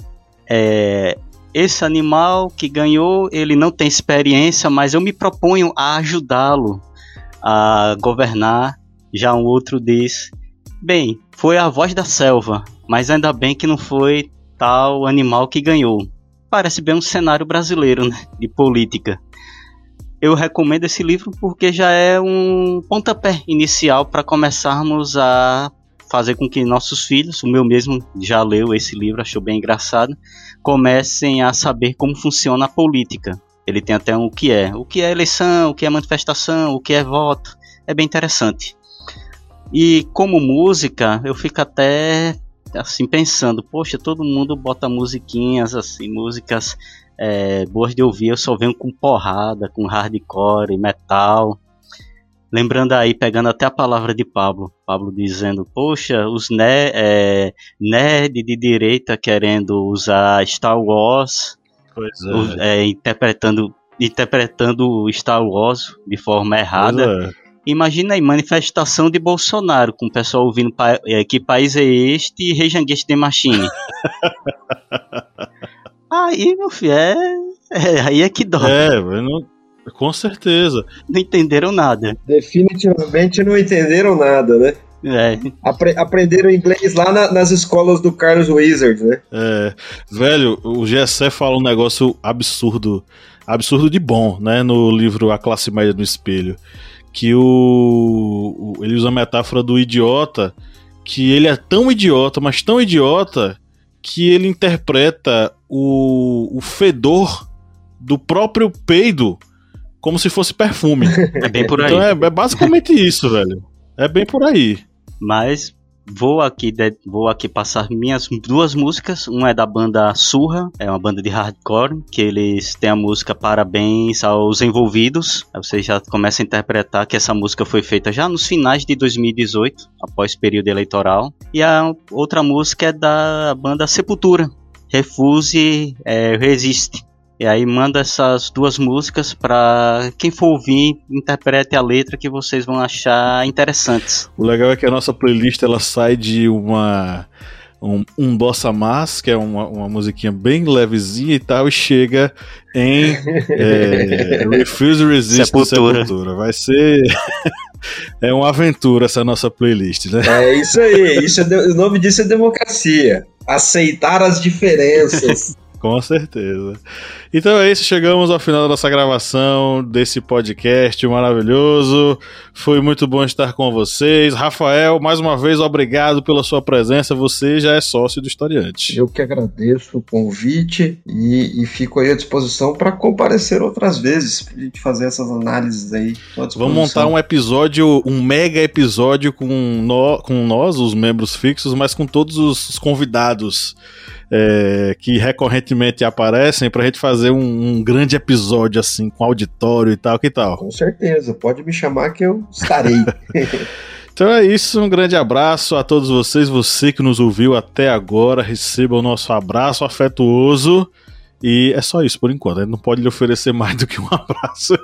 é, esse animal que ganhou, ele não tem experiência, mas eu me proponho a ajudá-lo a governar. Já um outro diz: Bem, foi a voz da selva, mas ainda bem que não foi tal animal que ganhou. Parece bem um cenário brasileiro né, de política. Eu recomendo esse livro porque já é um pontapé inicial para começarmos a fazer com que nossos filhos, o meu mesmo já leu esse livro, achou bem engraçado, comecem a saber como funciona a política. Ele tem até um o que é, o que é eleição, o que é manifestação, o que é voto. É bem interessante. E como música, eu fico até assim pensando, poxa, todo mundo bota musiquinhas assim, músicas é, boas de ouvir, eu só venho com porrada, com hardcore, metal. Lembrando aí, pegando até a palavra de Pablo, Pablo dizendo, poxa, os ne é, nerd de direita querendo usar Star Wars é. É, interpretando, interpretando Star Wars de forma errada. É. Imagina aí, manifestação de Bolsonaro, com o pessoal ouvindo é, que país é este e Against the Machine. aí, meu filho, é, é, aí é que dói. É, não, com certeza. Não entenderam nada. Definitivamente não entenderam nada, né? É. Apre aprenderam inglês lá na, nas escolas do Carlos Wizard, né? É. Velho, o Gessé fala um negócio absurdo, absurdo de bom, né? No livro A Classe Média no Espelho. Que o, o ele usa a metáfora do idiota, que ele é tão idiota, mas tão idiota, que ele interpreta o, o fedor do próprio peido como se fosse perfume. É bem por aí. Então é, é basicamente isso, velho. É bem por aí. Mas vou aqui, vou aqui passar minhas duas músicas. Uma é da banda Surra, é uma banda de hardcore, que eles têm a música Parabéns aos Envolvidos. Aí você já começa a interpretar que essa música foi feita já nos finais de 2018, após o período eleitoral. E a outra música é da banda Sepultura, Refuse, é, Resiste. E aí manda essas duas músicas para quem for ouvir, interprete a letra que vocês vão achar interessantes. O legal é que a nossa playlist ela sai de uma um, um bossa mas, que é uma, uma musiquinha bem levezinha e tal, e chega em é, Refuse Resist Sepultura. Sepultura. Vai ser é uma aventura essa nossa playlist, né? É isso aí, isso é de... o nome disso é democracia. Aceitar as diferenças. Com certeza. Então é isso, chegamos ao final da nossa gravação desse podcast maravilhoso. Foi muito bom estar com vocês. Rafael, mais uma vez, obrigado pela sua presença. Você já é sócio do Historiante. Eu que agradeço o convite e, e fico aí à disposição para comparecer outras vezes, para a gente fazer essas análises aí. Vamos montar um episódio, um mega episódio com, no, com nós, os membros fixos, mas com todos os convidados é, que recorrentemente aparecem pra gente fazer um, um, grande episódio assim, com auditório e tal, que tal? Com certeza, pode me chamar que eu estarei. Então é isso, um grande abraço a todos vocês, você que nos ouviu até agora, receba o nosso abraço afetuoso. E é só isso por enquanto, a gente não pode lhe oferecer mais do que um abraço.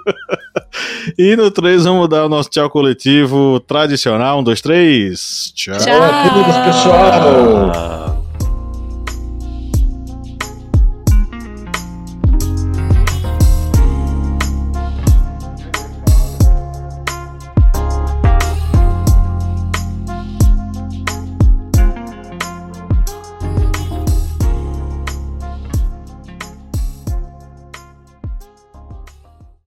e no 3 vamos dar o nosso tchau coletivo tradicional. Um, dois, três. Tchau. Tchau. pessoal.